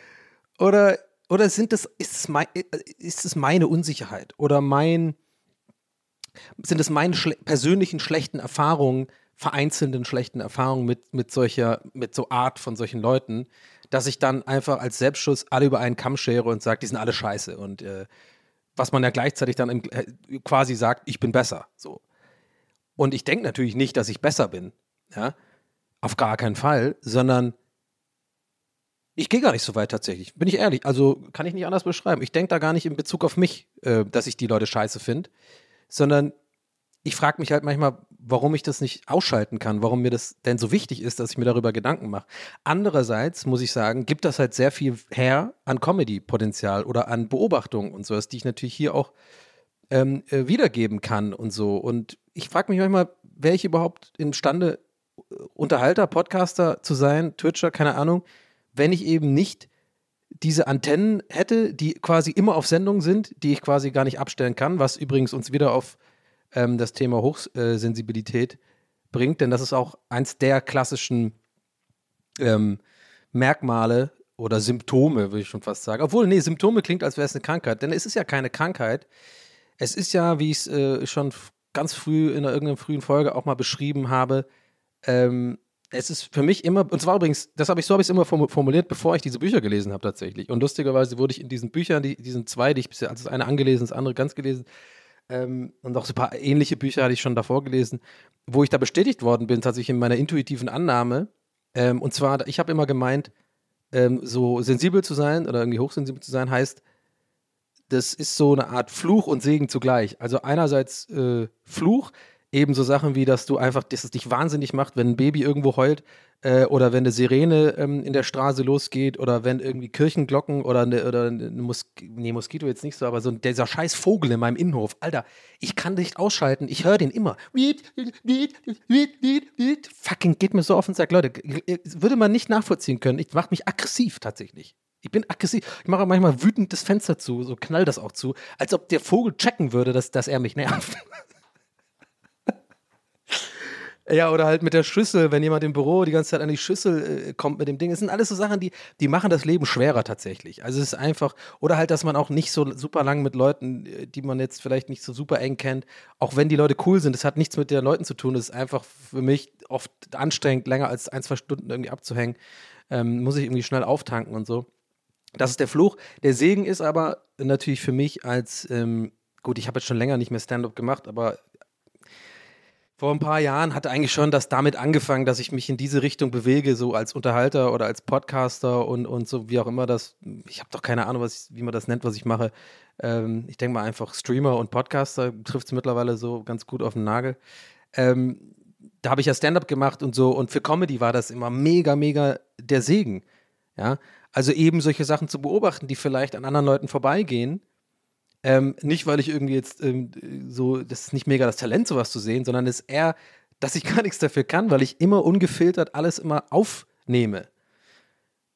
oder oder sind das, ist es, mein, ist es meine Unsicherheit oder mein, sind es meine schle persönlichen schlechten Erfahrungen, vereinzelten schlechten Erfahrungen mit, mit solcher, mit so Art von solchen Leuten, dass ich dann einfach als Selbstschutz alle über einen Kamm schere und sage, die sind alle scheiße. Und äh, was man ja gleichzeitig dann im, äh, quasi sagt, ich bin besser. So. Und ich denke natürlich nicht, dass ich besser bin. Ja? Auf gar keinen Fall, sondern ich gehe gar nicht so weit tatsächlich, bin ich ehrlich. Also kann ich nicht anders beschreiben. Ich denke da gar nicht in Bezug auf mich, äh, dass ich die Leute scheiße finde, sondern ich frage mich halt manchmal, warum ich das nicht ausschalten kann, warum mir das denn so wichtig ist, dass ich mir darüber Gedanken mache. Andererseits muss ich sagen, gibt das halt sehr viel her an Comedy-Potenzial oder an Beobachtungen und sowas, die ich natürlich hier auch ähm, äh, wiedergeben kann und so. Und ich frage mich manchmal, wäre ich überhaupt imstande, Unterhalter, Podcaster zu sein, Twitcher, keine Ahnung, wenn ich eben nicht diese Antennen hätte, die quasi immer auf Sendung sind, die ich quasi gar nicht abstellen kann, was übrigens uns wieder auf ähm, das Thema Hochsensibilität bringt, denn das ist auch eins der klassischen ähm, Merkmale oder Symptome, würde ich schon fast sagen. Obwohl, nee, Symptome klingt, als wäre es eine Krankheit, denn es ist ja keine Krankheit. Es ist ja, wie ich es äh, schon ganz früh in irgendeiner frühen Folge auch mal beschrieben habe, ähm, es ist für mich immer, und zwar übrigens, das habe ich so habe ich es immer formuliert, bevor ich diese Bücher gelesen habe tatsächlich. Und lustigerweise wurde ich in diesen Büchern, die, diesen zwei, die ich bisher, also das eine angelesen, das andere ganz gelesen, ähm, und auch so ein paar ähnliche Bücher hatte ich schon davor gelesen, wo ich da bestätigt worden bin, tatsächlich in meiner intuitiven Annahme. Ähm, und zwar, ich habe immer gemeint, ähm, so sensibel zu sein oder irgendwie hochsensibel zu sein, heißt, das ist so eine Art Fluch und Segen zugleich. Also einerseits äh, Fluch, Ebenso Sachen wie, dass du einfach, dass es dich wahnsinnig macht, wenn ein Baby irgendwo heult äh, oder wenn eine Sirene ähm, in der Straße losgeht oder wenn irgendwie Kirchenglocken oder eine, oder eine Mos nee, Moskito jetzt nicht so, aber so dieser scheiß Vogel in meinem Innenhof. Alter, ich kann nicht ausschalten, ich höre den immer. Fucking geht mir so auf den Sack. Leute, würde man nicht nachvollziehen können. Ich mache mich aggressiv tatsächlich. Ich bin aggressiv. Ich mache manchmal wütend das Fenster zu, so knall das auch zu, als ob der Vogel checken würde, dass, dass er mich nervt. Ja, oder halt mit der Schüssel, wenn jemand im Büro die ganze Zeit an die Schüssel äh, kommt mit dem Ding. Es sind alles so Sachen, die, die machen das Leben schwerer tatsächlich. Also es ist einfach, oder halt, dass man auch nicht so super lang mit Leuten, äh, die man jetzt vielleicht nicht so super eng kennt, auch wenn die Leute cool sind, das hat nichts mit den Leuten zu tun. Es ist einfach für mich oft anstrengend, länger als ein, zwei Stunden irgendwie abzuhängen. Ähm, muss ich irgendwie schnell auftanken und so. Das ist der Fluch. Der Segen ist aber natürlich für mich als, ähm, gut, ich habe jetzt schon länger nicht mehr Stand-up gemacht, aber vor ein paar Jahren hat eigentlich schon das damit angefangen, dass ich mich in diese Richtung bewege, so als Unterhalter oder als Podcaster und, und so wie auch immer das. Ich habe doch keine Ahnung, was ich, wie man das nennt, was ich mache. Ähm, ich denke mal einfach Streamer und Podcaster trifft es mittlerweile so ganz gut auf den Nagel. Ähm, da habe ich ja Stand-up gemacht und so und für Comedy war das immer mega, mega der Segen. Ja, also eben solche Sachen zu beobachten, die vielleicht an anderen Leuten vorbeigehen ähm, nicht, weil ich irgendwie jetzt ähm, so, das ist nicht mega das Talent, sowas zu sehen, sondern es ist eher dass ich gar nichts dafür kann, weil ich immer ungefiltert alles immer aufnehme.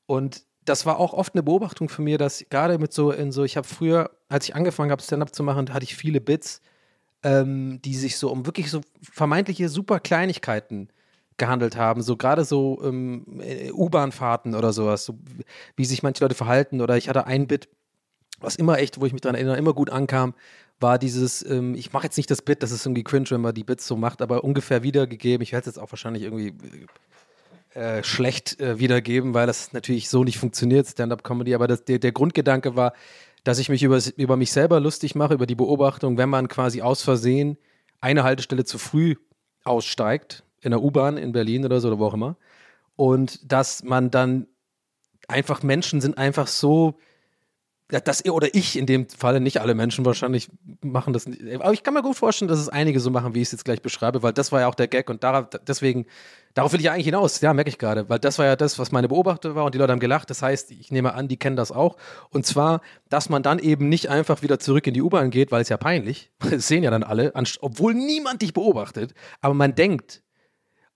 Und das war auch oft eine Beobachtung für mir, dass gerade mit so in so, ich habe früher, als ich angefangen habe, Stand-up zu machen, hatte ich viele Bits, ähm, die sich so um wirklich so vermeintliche super Kleinigkeiten gehandelt haben, so gerade so ähm, äh, U-Bahn-Fahrten oder sowas, so, wie sich manche Leute verhalten. Oder ich hatte ein Bit, was immer echt, wo ich mich daran erinnere, immer gut ankam, war dieses, ähm, ich mache jetzt nicht das Bit, das ist irgendwie cringe, wenn man die Bits so macht, aber ungefähr wiedergegeben. Ich werde es jetzt auch wahrscheinlich irgendwie äh, schlecht äh, wiedergeben, weil das natürlich so nicht funktioniert, Stand-up-Comedy. Aber das, der, der Grundgedanke war, dass ich mich über, über mich selber lustig mache, über die Beobachtung, wenn man quasi aus Versehen eine Haltestelle zu früh aussteigt, in der U-Bahn in Berlin oder so oder wo auch immer. Und dass man dann einfach Menschen sind einfach so dass ihr oder ich in dem Falle, nicht alle Menschen wahrscheinlich machen das nicht. Aber ich kann mir gut vorstellen, dass es einige so machen, wie ich es jetzt gleich beschreibe, weil das war ja auch der Gag und darauf, deswegen, darauf will ich eigentlich hinaus, ja, merke ich gerade, weil das war ja das, was meine Beobachtung war und die Leute haben gelacht. Das heißt, ich nehme an, die kennen das auch. Und zwar, dass man dann eben nicht einfach wieder zurück in die U-Bahn geht, weil es ja peinlich, das sehen ja dann alle, obwohl niemand dich beobachtet, aber man denkt,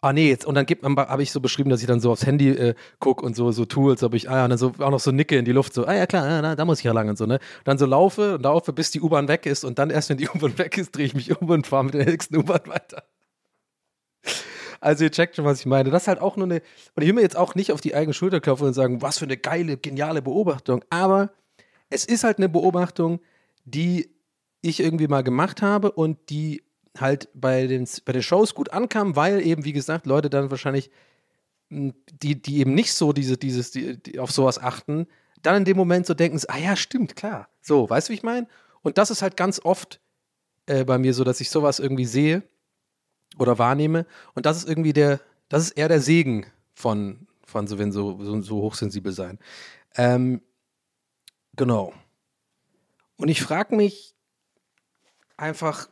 ah nee, jetzt, und dann habe ich so beschrieben, dass ich dann so aufs Handy äh, gucke und so, so tue, als ob ich, ah ja, und dann so auch noch so nicke in die Luft, so, ah ja klar, ja, da muss ich ja lang und so, ne? Dann so laufe und laufe, bis die U-Bahn weg ist und dann erst, wenn die U-Bahn weg ist, drehe ich mich um und fahre mit der nächsten U-Bahn weiter. Also ihr checkt schon, was ich meine. Das ist halt auch nur eine, und ich will mir jetzt auch nicht auf die eigene Schulter klopfen und sagen, was für eine geile, geniale Beobachtung, aber es ist halt eine Beobachtung, die ich irgendwie mal gemacht habe und die halt bei den, bei den Shows gut ankam, weil eben, wie gesagt, Leute dann wahrscheinlich, hm, die, die eben nicht so diese, dieses, die, die auf sowas achten, dann in dem Moment so denken, ah ja, stimmt, klar. So, weißt du, wie ich meine? Und das ist halt ganz oft äh, bei mir so, dass ich sowas irgendwie sehe oder wahrnehme. Und das ist irgendwie der, das ist eher der Segen von, von so, wenn so, so, so hochsensibel sein. Ähm, genau. Und ich frage mich einfach,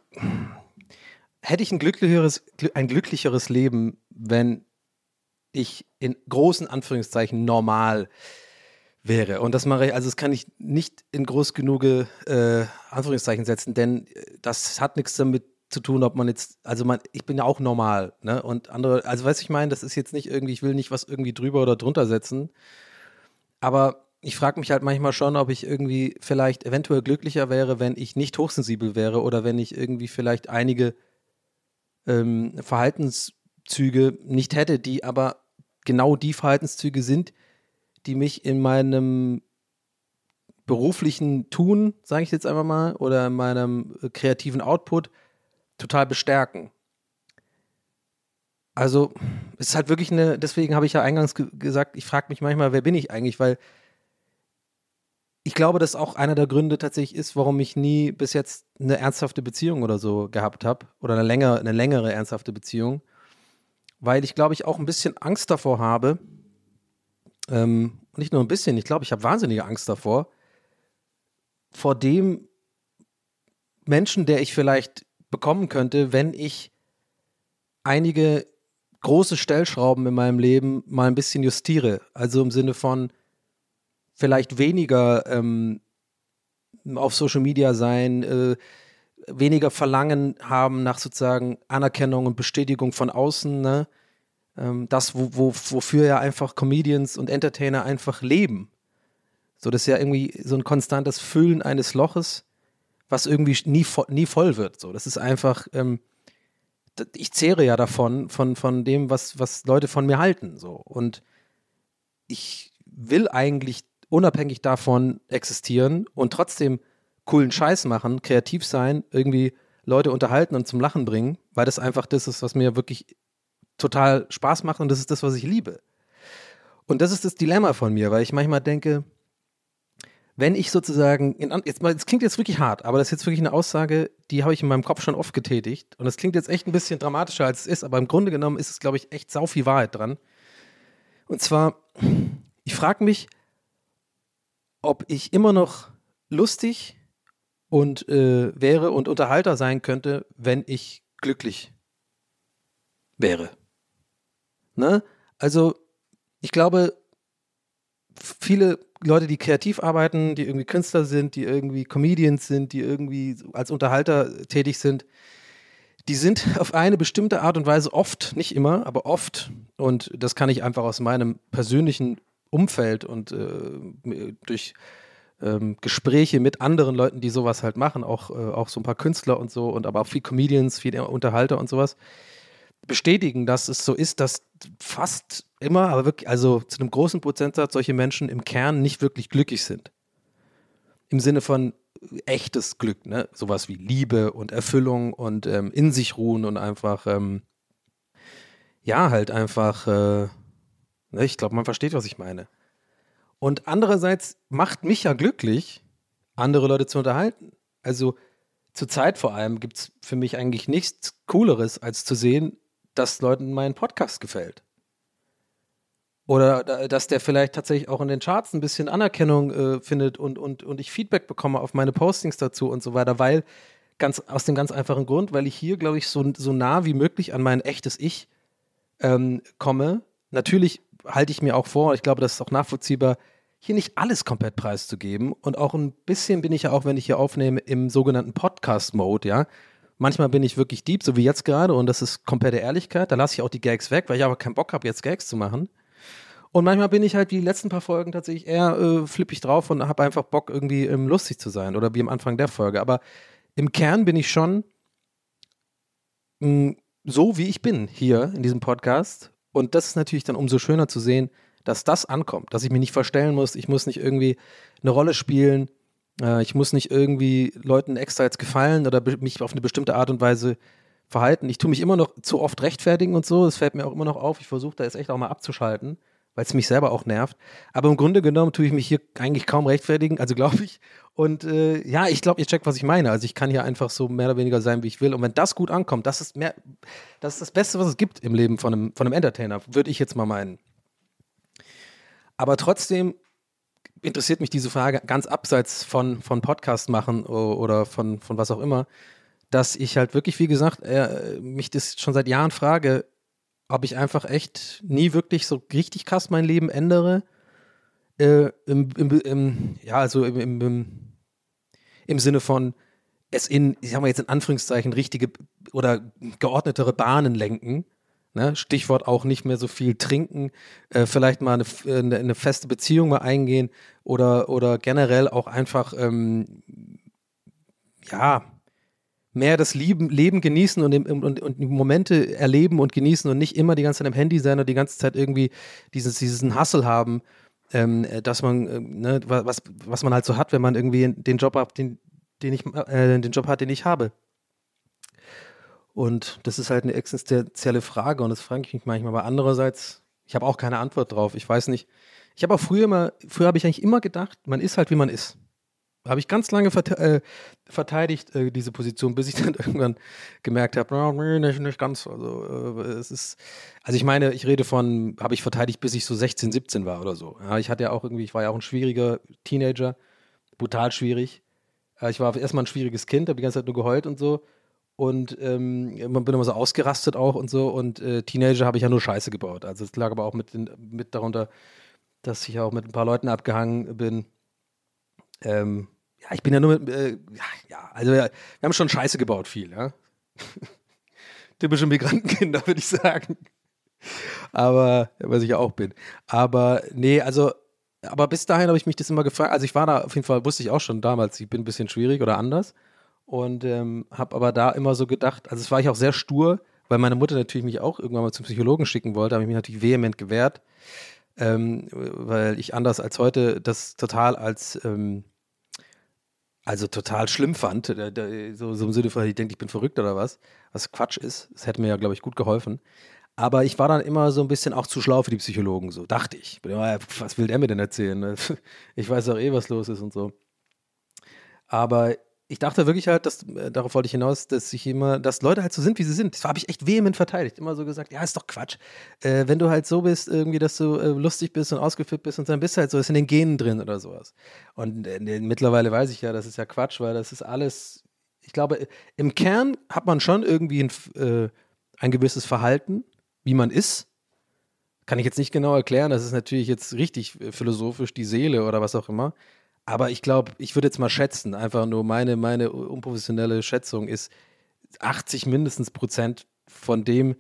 hätte ich ein glücklicheres, ein glücklicheres Leben, wenn ich in großen Anführungszeichen normal wäre. Und das mache ich, also das kann ich nicht in groß genug äh, Anführungszeichen setzen, denn äh, das hat nichts damit zu tun, ob man jetzt, also man, ich bin ja auch normal, ne? Und andere, also weiß ich meine, das ist jetzt nicht irgendwie, ich will nicht was irgendwie drüber oder drunter setzen, aber ich frage mich halt manchmal schon, ob ich irgendwie vielleicht eventuell glücklicher wäre, wenn ich nicht hochsensibel wäre oder wenn ich irgendwie vielleicht einige ähm, Verhaltenszüge nicht hätte, die aber genau die Verhaltenszüge sind, die mich in meinem beruflichen Tun, sage ich jetzt einfach mal, oder in meinem äh, kreativen Output total bestärken. Also, es ist halt wirklich eine, deswegen habe ich ja eingangs ge gesagt, ich frage mich manchmal, wer bin ich eigentlich, weil ich glaube, dass auch einer der Gründe tatsächlich ist, warum ich nie bis jetzt eine ernsthafte Beziehung oder so gehabt habe oder eine längere, eine längere ernsthafte Beziehung, weil ich glaube ich auch ein bisschen Angst davor habe, ähm, nicht nur ein bisschen, ich glaube, ich habe wahnsinnige Angst davor, vor dem Menschen, der ich vielleicht bekommen könnte, wenn ich einige große Stellschrauben in meinem Leben mal ein bisschen justiere. Also im Sinne von, vielleicht weniger ähm, auf Social Media sein, äh, weniger Verlangen haben nach sozusagen Anerkennung und Bestätigung von außen, ne? Ähm, das, wo, wo, wofür ja einfach Comedians und Entertainer einfach leben. So, das ist ja irgendwie so ein konstantes Füllen eines Loches, was irgendwie nie, nie voll wird. So, das ist einfach, ähm, ich zehre ja davon, von, von dem, was, was Leute von mir halten. So. Und ich will eigentlich unabhängig davon existieren und trotzdem coolen Scheiß machen, kreativ sein, irgendwie Leute unterhalten und zum Lachen bringen, weil das einfach das ist, was mir wirklich total Spaß macht und das ist das, was ich liebe. Und das ist das Dilemma von mir, weil ich manchmal denke, wenn ich sozusagen, jetzt das klingt jetzt wirklich hart, aber das ist jetzt wirklich eine Aussage, die habe ich in meinem Kopf schon oft getätigt und das klingt jetzt echt ein bisschen dramatischer, als es ist, aber im Grunde genommen ist es, glaube ich, echt sau viel Wahrheit dran. Und zwar, ich frage mich, ob ich immer noch lustig und äh, wäre und Unterhalter sein könnte, wenn ich glücklich wäre. Ne? Also, ich glaube, viele Leute, die kreativ arbeiten, die irgendwie Künstler sind, die irgendwie Comedians sind, die irgendwie als Unterhalter tätig sind, die sind auf eine bestimmte Art und Weise oft, nicht immer, aber oft, und das kann ich einfach aus meinem persönlichen Umfeld und äh, durch ähm, Gespräche mit anderen Leuten, die sowas halt machen, auch, äh, auch so ein paar Künstler und so, und aber auch viel Comedians, viel Unterhalter und sowas, bestätigen, dass es so ist, dass fast immer, aber wirklich, also zu einem großen Prozentsatz solche Menschen im Kern nicht wirklich glücklich sind. Im Sinne von echtes Glück, ne? Sowas wie Liebe und Erfüllung und ähm, in sich ruhen und einfach, ähm, ja, halt einfach, äh? Ich glaube, man versteht, was ich meine. Und andererseits macht mich ja glücklich, andere Leute zu unterhalten. Also zur Zeit vor allem gibt es für mich eigentlich nichts Cooleres, als zu sehen, dass Leuten mein Podcast gefällt. Oder dass der vielleicht tatsächlich auch in den Charts ein bisschen Anerkennung äh, findet und, und, und ich Feedback bekomme auf meine Postings dazu und so weiter, weil ganz aus dem ganz einfachen Grund, weil ich hier, glaube ich, so, so nah wie möglich an mein echtes Ich ähm, komme. Natürlich halte ich mir auch vor, ich glaube, das ist auch nachvollziehbar, hier nicht alles komplett preiszugeben. Und auch ein bisschen bin ich ja auch, wenn ich hier aufnehme, im sogenannten Podcast-Mode, ja. Manchmal bin ich wirklich deep, so wie jetzt gerade, und das ist komplette Ehrlichkeit. Da lasse ich auch die Gags weg, weil ich aber keinen Bock habe, jetzt Gags zu machen. Und manchmal bin ich halt wie die letzten paar Folgen tatsächlich eher äh, flippig drauf und habe einfach Bock, irgendwie ähm, lustig zu sein oder wie am Anfang der Folge. Aber im Kern bin ich schon mh, mm, so, wie ich bin hier in diesem Podcast. Und das ist natürlich dann umso schöner zu sehen, dass das ankommt, dass ich mich nicht verstellen muss, ich muss nicht irgendwie eine Rolle spielen, äh, ich muss nicht irgendwie Leuten extra jetzt gefallen oder mich auf eine bestimmte Art und Weise verhalten. Ich tue mich immer noch zu oft rechtfertigen und so, das fällt mir auch immer noch auf. Ich versuche da jetzt echt auch mal abzuschalten weil es mich selber auch nervt. Aber im Grunde genommen tue ich mich hier eigentlich kaum rechtfertigen, also glaube ich. Und äh, ja, ich glaube, ihr checkt, was ich meine. Also ich kann hier einfach so mehr oder weniger sein, wie ich will. Und wenn das gut ankommt, das ist mehr, das ist das Beste, was es gibt im Leben von einem, von einem Entertainer, würde ich jetzt mal meinen. Aber trotzdem interessiert mich diese Frage ganz abseits von, von Podcast machen oder von, von was auch immer, dass ich halt wirklich, wie gesagt, äh, mich das schon seit Jahren frage, ob ich einfach echt nie wirklich so richtig krass mein Leben ändere. Äh, im, im, im, ja, also im, im, Sinne von es in, ich sag mal jetzt in Anführungszeichen, richtige oder geordnetere Bahnen lenken. Ne? Stichwort auch nicht mehr so viel trinken, äh, vielleicht mal eine, eine, eine, feste Beziehung mal eingehen oder, oder generell auch einfach, ähm, ja, mehr das Leben, Leben genießen und, und, und Momente erleben und genießen und nicht immer die ganze Zeit am Handy sein und die ganze Zeit irgendwie dieses, diesen Hustle haben, ähm, dass man, äh, ne, was, was man halt so hat, wenn man irgendwie den Job hat, den, den ich, äh, den Job hat, den ich habe. Und das ist halt eine existenzielle Frage und das frage ich mich manchmal. Aber andererseits, ich habe auch keine Antwort drauf. Ich weiß nicht. Ich habe auch früher immer, früher habe ich eigentlich immer gedacht, man ist halt wie man ist habe ich ganz lange verte äh, verteidigt, äh, diese Position, bis ich dann irgendwann gemerkt habe, no, nee, nicht, nicht ganz. Also, äh, es ist, also ich meine, ich rede von, habe ich verteidigt, bis ich so 16, 17 war oder so. Ja, ich hatte ja auch irgendwie, ich war ja auch ein schwieriger Teenager, brutal schwierig. Äh, ich war erstmal ein schwieriges Kind, habe die ganze Zeit nur geheult und so. Und ähm, bin immer so ausgerastet auch und so. Und äh, Teenager habe ich ja nur Scheiße gebaut. Also es lag aber auch mit, den, mit darunter, dass ich auch mit ein paar Leuten abgehangen bin. Ähm, ja, ich bin ja nur mit, äh, ja, also wir, wir haben schon Scheiße gebaut viel, ja. Typische Migrantenkinder, würde ich sagen. Aber, was ich auch bin. Aber, nee, also, aber bis dahin habe ich mich das immer gefragt. Also ich war da auf jeden Fall, wusste ich auch schon damals, ich bin ein bisschen schwierig oder anders. Und ähm, habe aber da immer so gedacht, also es war ich auch sehr stur, weil meine Mutter natürlich mich auch irgendwann mal zum Psychologen schicken wollte, habe ich mich natürlich vehement gewehrt, ähm, weil ich anders als heute das total als ähm, also total schlimm fand, so, so im Sinne von, ich denke, ich bin verrückt oder was, was Quatsch ist. Das hätte mir ja, glaube ich, gut geholfen. Aber ich war dann immer so ein bisschen auch zu schlau für die Psychologen, so dachte ich. Was will der mir denn erzählen? Ich weiß auch eh, was los ist und so. Aber ich dachte wirklich halt, dass, äh, darauf wollte ich hinaus, dass ich immer, dass Leute halt so sind, wie sie sind. Das habe ich echt vehement verteidigt. Immer so gesagt, ja, ist doch Quatsch. Äh, wenn du halt so bist, irgendwie, dass du äh, lustig bist und ausgeflippt bist und dann bist du halt so, ist in den Genen drin oder sowas. Und äh, mittlerweile weiß ich ja, das ist ja Quatsch, weil das ist alles, ich glaube, im Kern hat man schon irgendwie ein, äh, ein gewisses Verhalten, wie man ist. Kann ich jetzt nicht genau erklären, das ist natürlich jetzt richtig äh, philosophisch, die Seele oder was auch immer. Aber ich glaube, ich würde jetzt mal schätzen, einfach nur meine, meine unprofessionelle Schätzung ist, 80 mindestens Prozent von dem,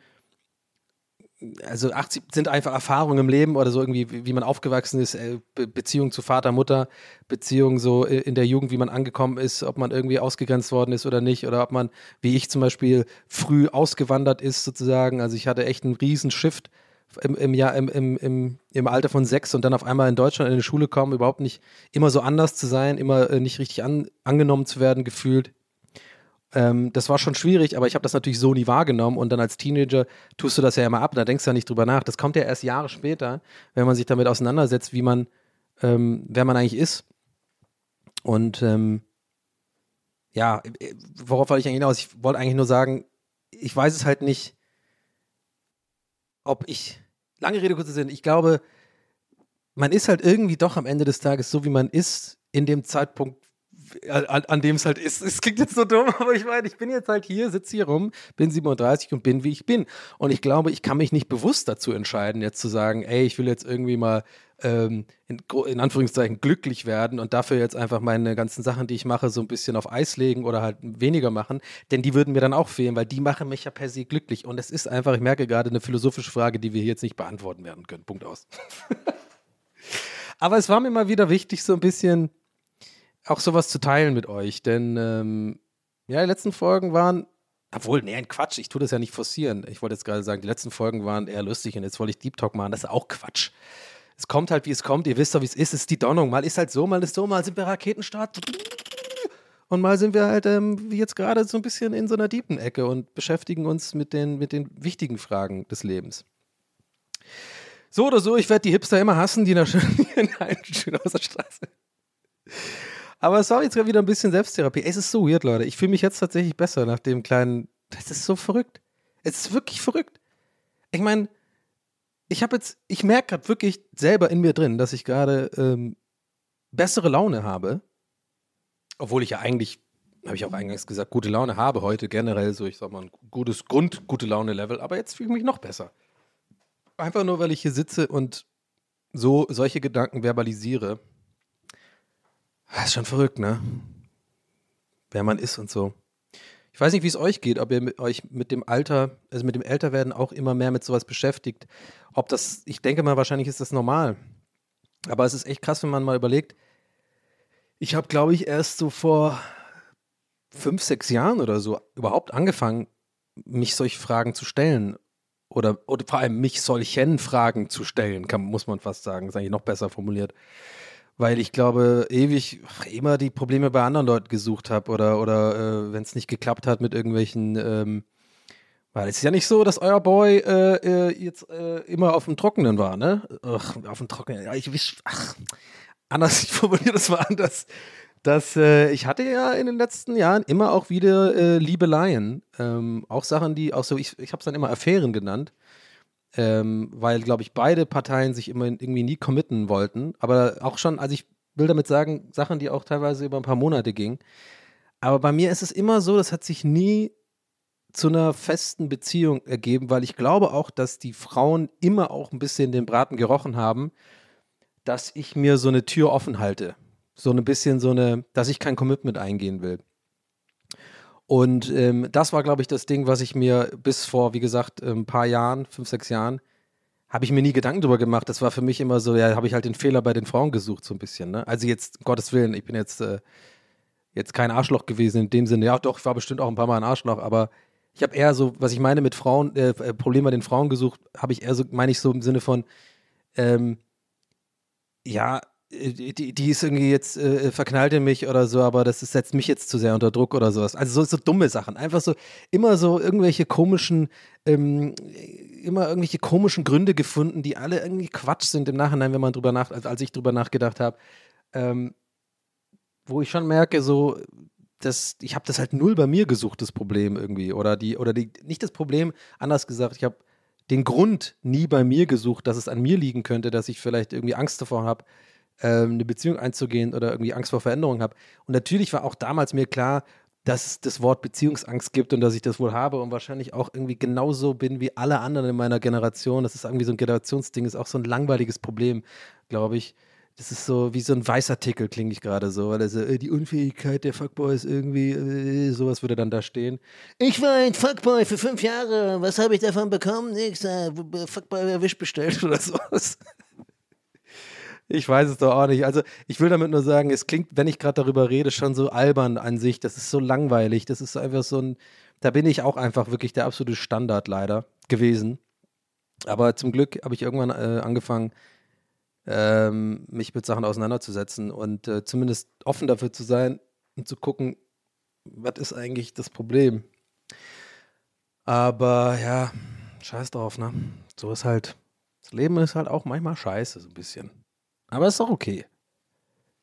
also 80 sind einfach Erfahrungen im Leben oder so irgendwie, wie, man aufgewachsen ist, äh, Be Beziehung zu Vater, Mutter, Beziehung so in der Jugend, wie man angekommen ist, ob man irgendwie ausgegrenzt worden ist oder nicht, oder ob man, wie ich zum Beispiel, früh ausgewandert ist sozusagen. Also ich hatte echt einen riesen Shift im, im, Jahr, im, im, im, im Alter von sechs und dann auf einmal in Deutschland in die Schule kommen, überhaupt nicht immer so anders zu sein, immer äh, nicht richtig an, angenommen zu werden, gefühlt. Ähm, das war schon schwierig, aber ich habe das natürlich so nie wahrgenommen und dann als Teenager tust du das ja immer ab, da denkst du ja nicht drüber nach. Das kommt ja erst Jahre später, wenn man sich damit auseinandersetzt, wie man, ähm, wer man eigentlich ist. Und ähm, ja, äh, worauf wollte ich eigentlich hinaus? Ich wollte eigentlich nur sagen, ich weiß es halt nicht, ob ich, lange Rede, kurzer Sinn, ich glaube, man ist halt irgendwie doch am Ende des Tages so, wie man ist, in dem Zeitpunkt, an, an dem es halt ist. Es klingt jetzt so dumm, aber ich meine, ich bin jetzt halt hier, sitze hier rum, bin 37 und bin, wie ich bin. Und ich glaube, ich kann mich nicht bewusst dazu entscheiden, jetzt zu sagen, ey, ich will jetzt irgendwie mal ähm, in, in, Anführungszeichen glücklich werden und dafür jetzt einfach meine ganzen Sachen, die ich mache, so ein bisschen auf Eis legen oder halt weniger machen. Denn die würden mir dann auch fehlen, weil die machen mich ja per se glücklich. Und es ist einfach, ich merke gerade, eine philosophische Frage, die wir hier jetzt nicht beantworten werden können. Punkt aus. Aber es war mir mal wieder wichtig, so ein bisschen auch sowas zu teilen mit euch, denn ähm, ja, die letzten Folgen waren, obwohl, nee, ein Quatsch, ich tue das ja nicht forcieren. Ich wollte jetzt gerade sagen, die letzten Folgen waren eher lustig und jetzt wollte ich Deep Talk machen, das ist auch Quatsch. Es kommt halt, wie es kommt, ihr wisst doch, wie es ist, es ist die Donnung. Mal ist halt so, mal ist so, mal sind wir Raketenstart und mal sind wir halt, ähm, wie jetzt gerade, so ein bisschen in so einer deepen Ecke und beschäftigen uns mit den, mit den wichtigen Fragen des Lebens. So oder so, ich werde die Hipster immer hassen, die in der, Schön aus der Straße. Aber es war jetzt wieder ein bisschen Selbsttherapie. Es ist so weird, Leute. Ich fühle mich jetzt tatsächlich besser nach dem kleinen. Das ist so verrückt. Es ist wirklich verrückt. Ich meine, ich habe jetzt, ich merke gerade wirklich selber in mir drin, dass ich gerade ähm, bessere Laune habe. Obwohl ich ja eigentlich, habe ich auch eingangs gesagt, gute Laune habe heute generell, so ich sag mal, ein gutes Grund, gute Laune-Level. Aber jetzt fühle ich mich noch besser. Einfach nur, weil ich hier sitze und so solche Gedanken verbalisiere das ist schon verrückt, ne? Wer man ist und so. Ich weiß nicht, wie es euch geht, ob ihr mit euch mit dem Alter, also mit dem Älterwerden auch immer mehr mit sowas beschäftigt. Ob das, ich denke mal, wahrscheinlich ist das normal. Aber es ist echt krass, wenn man mal überlegt. Ich habe, glaube ich, erst so vor fünf, sechs Jahren oder so überhaupt angefangen, mich solche Fragen zu stellen. Oder, oder vor allem mich solchen Fragen zu stellen, kann, muss man fast sagen. Ist eigentlich noch besser formuliert weil ich glaube, ewig immer die Probleme bei anderen Leuten gesucht habe oder, oder äh, wenn es nicht geklappt hat mit irgendwelchen, ähm, weil es ist ja nicht so, dass euer Boy äh, äh, jetzt äh, immer auf dem Trockenen war, ne? Ach, auf dem Trockenen. Ja, ich wisch, ach, anders, ich formuliere das mal anders. Dass äh, ich hatte ja in den letzten Jahren immer auch wieder äh, Liebeleien. Ähm, auch Sachen, die auch so, ich, ich habe es dann immer Affären genannt ähm, weil, glaube ich, beide Parteien sich immer irgendwie nie committen wollten. Aber auch schon, also ich will damit sagen, Sachen, die auch teilweise über ein paar Monate gingen. Aber bei mir ist es immer so, das hat sich nie zu einer festen Beziehung ergeben, weil ich glaube auch, dass die Frauen immer auch ein bisschen den Braten gerochen haben, dass ich mir so eine Tür offen halte. So ein bisschen so eine, dass ich kein Commitment eingehen will. Und ähm, das war, glaube ich, das Ding, was ich mir bis vor, wie gesagt, ein ähm, paar Jahren, fünf, sechs Jahren, habe ich mir nie Gedanken drüber gemacht. Das war für mich immer so, ja, habe ich halt den Fehler bei den Frauen gesucht, so ein bisschen. Ne? Also jetzt, um Gottes Willen, ich bin jetzt, äh, jetzt kein Arschloch gewesen in dem Sinne. Ja, doch, ich war bestimmt auch ein paar Mal ein Arschloch, aber ich habe eher so, was ich meine mit Frauen, äh, äh Probleme bei den Frauen gesucht, habe ich eher so, meine ich so im Sinne von, ähm, ja, die, die ist irgendwie jetzt äh, verknallt in mich oder so, aber das ist, setzt mich jetzt zu sehr unter Druck oder sowas. Also so, so dumme Sachen. Einfach so, immer so irgendwelche komischen, ähm, immer irgendwelche komischen Gründe gefunden, die alle irgendwie Quatsch sind im Nachhinein, wenn man drüber nach, also als ich drüber nachgedacht habe. Ähm, wo ich schon merke, so, das, ich habe das halt null bei mir gesucht, das Problem irgendwie. Oder die, oder die, nicht das Problem, anders gesagt, ich habe den Grund nie bei mir gesucht, dass es an mir liegen könnte, dass ich vielleicht irgendwie Angst davor habe, ähm, eine Beziehung einzugehen oder irgendwie Angst vor Veränderung habe. Und natürlich war auch damals mir klar, dass es das Wort Beziehungsangst gibt und dass ich das wohl habe und wahrscheinlich auch irgendwie genauso bin wie alle anderen in meiner Generation. Das ist irgendwie so ein Generationsding, ist auch so ein langweiliges Problem, glaube ich. Das ist so wie so ein Weißartikel, klinge ich gerade so, weil so, äh, die Unfähigkeit der Fuckboys irgendwie, äh, sowas würde dann da stehen. Ich war ein Fuckboy für fünf Jahre. Was habe ich davon bekommen? Nix. Äh, Fuckboy erwischt bestellt. oder sowas. Ich weiß es doch auch nicht. Also, ich will damit nur sagen, es klingt, wenn ich gerade darüber rede, schon so albern an sich. Das ist so langweilig. Das ist einfach so ein, da bin ich auch einfach wirklich der absolute Standard leider gewesen. Aber zum Glück habe ich irgendwann äh, angefangen, ähm, mich mit Sachen auseinanderzusetzen und äh, zumindest offen dafür zu sein und zu gucken, was ist eigentlich das Problem. Aber ja, scheiß drauf, ne? So ist halt, das Leben ist halt auch manchmal scheiße, so ein bisschen. Aber ist doch okay.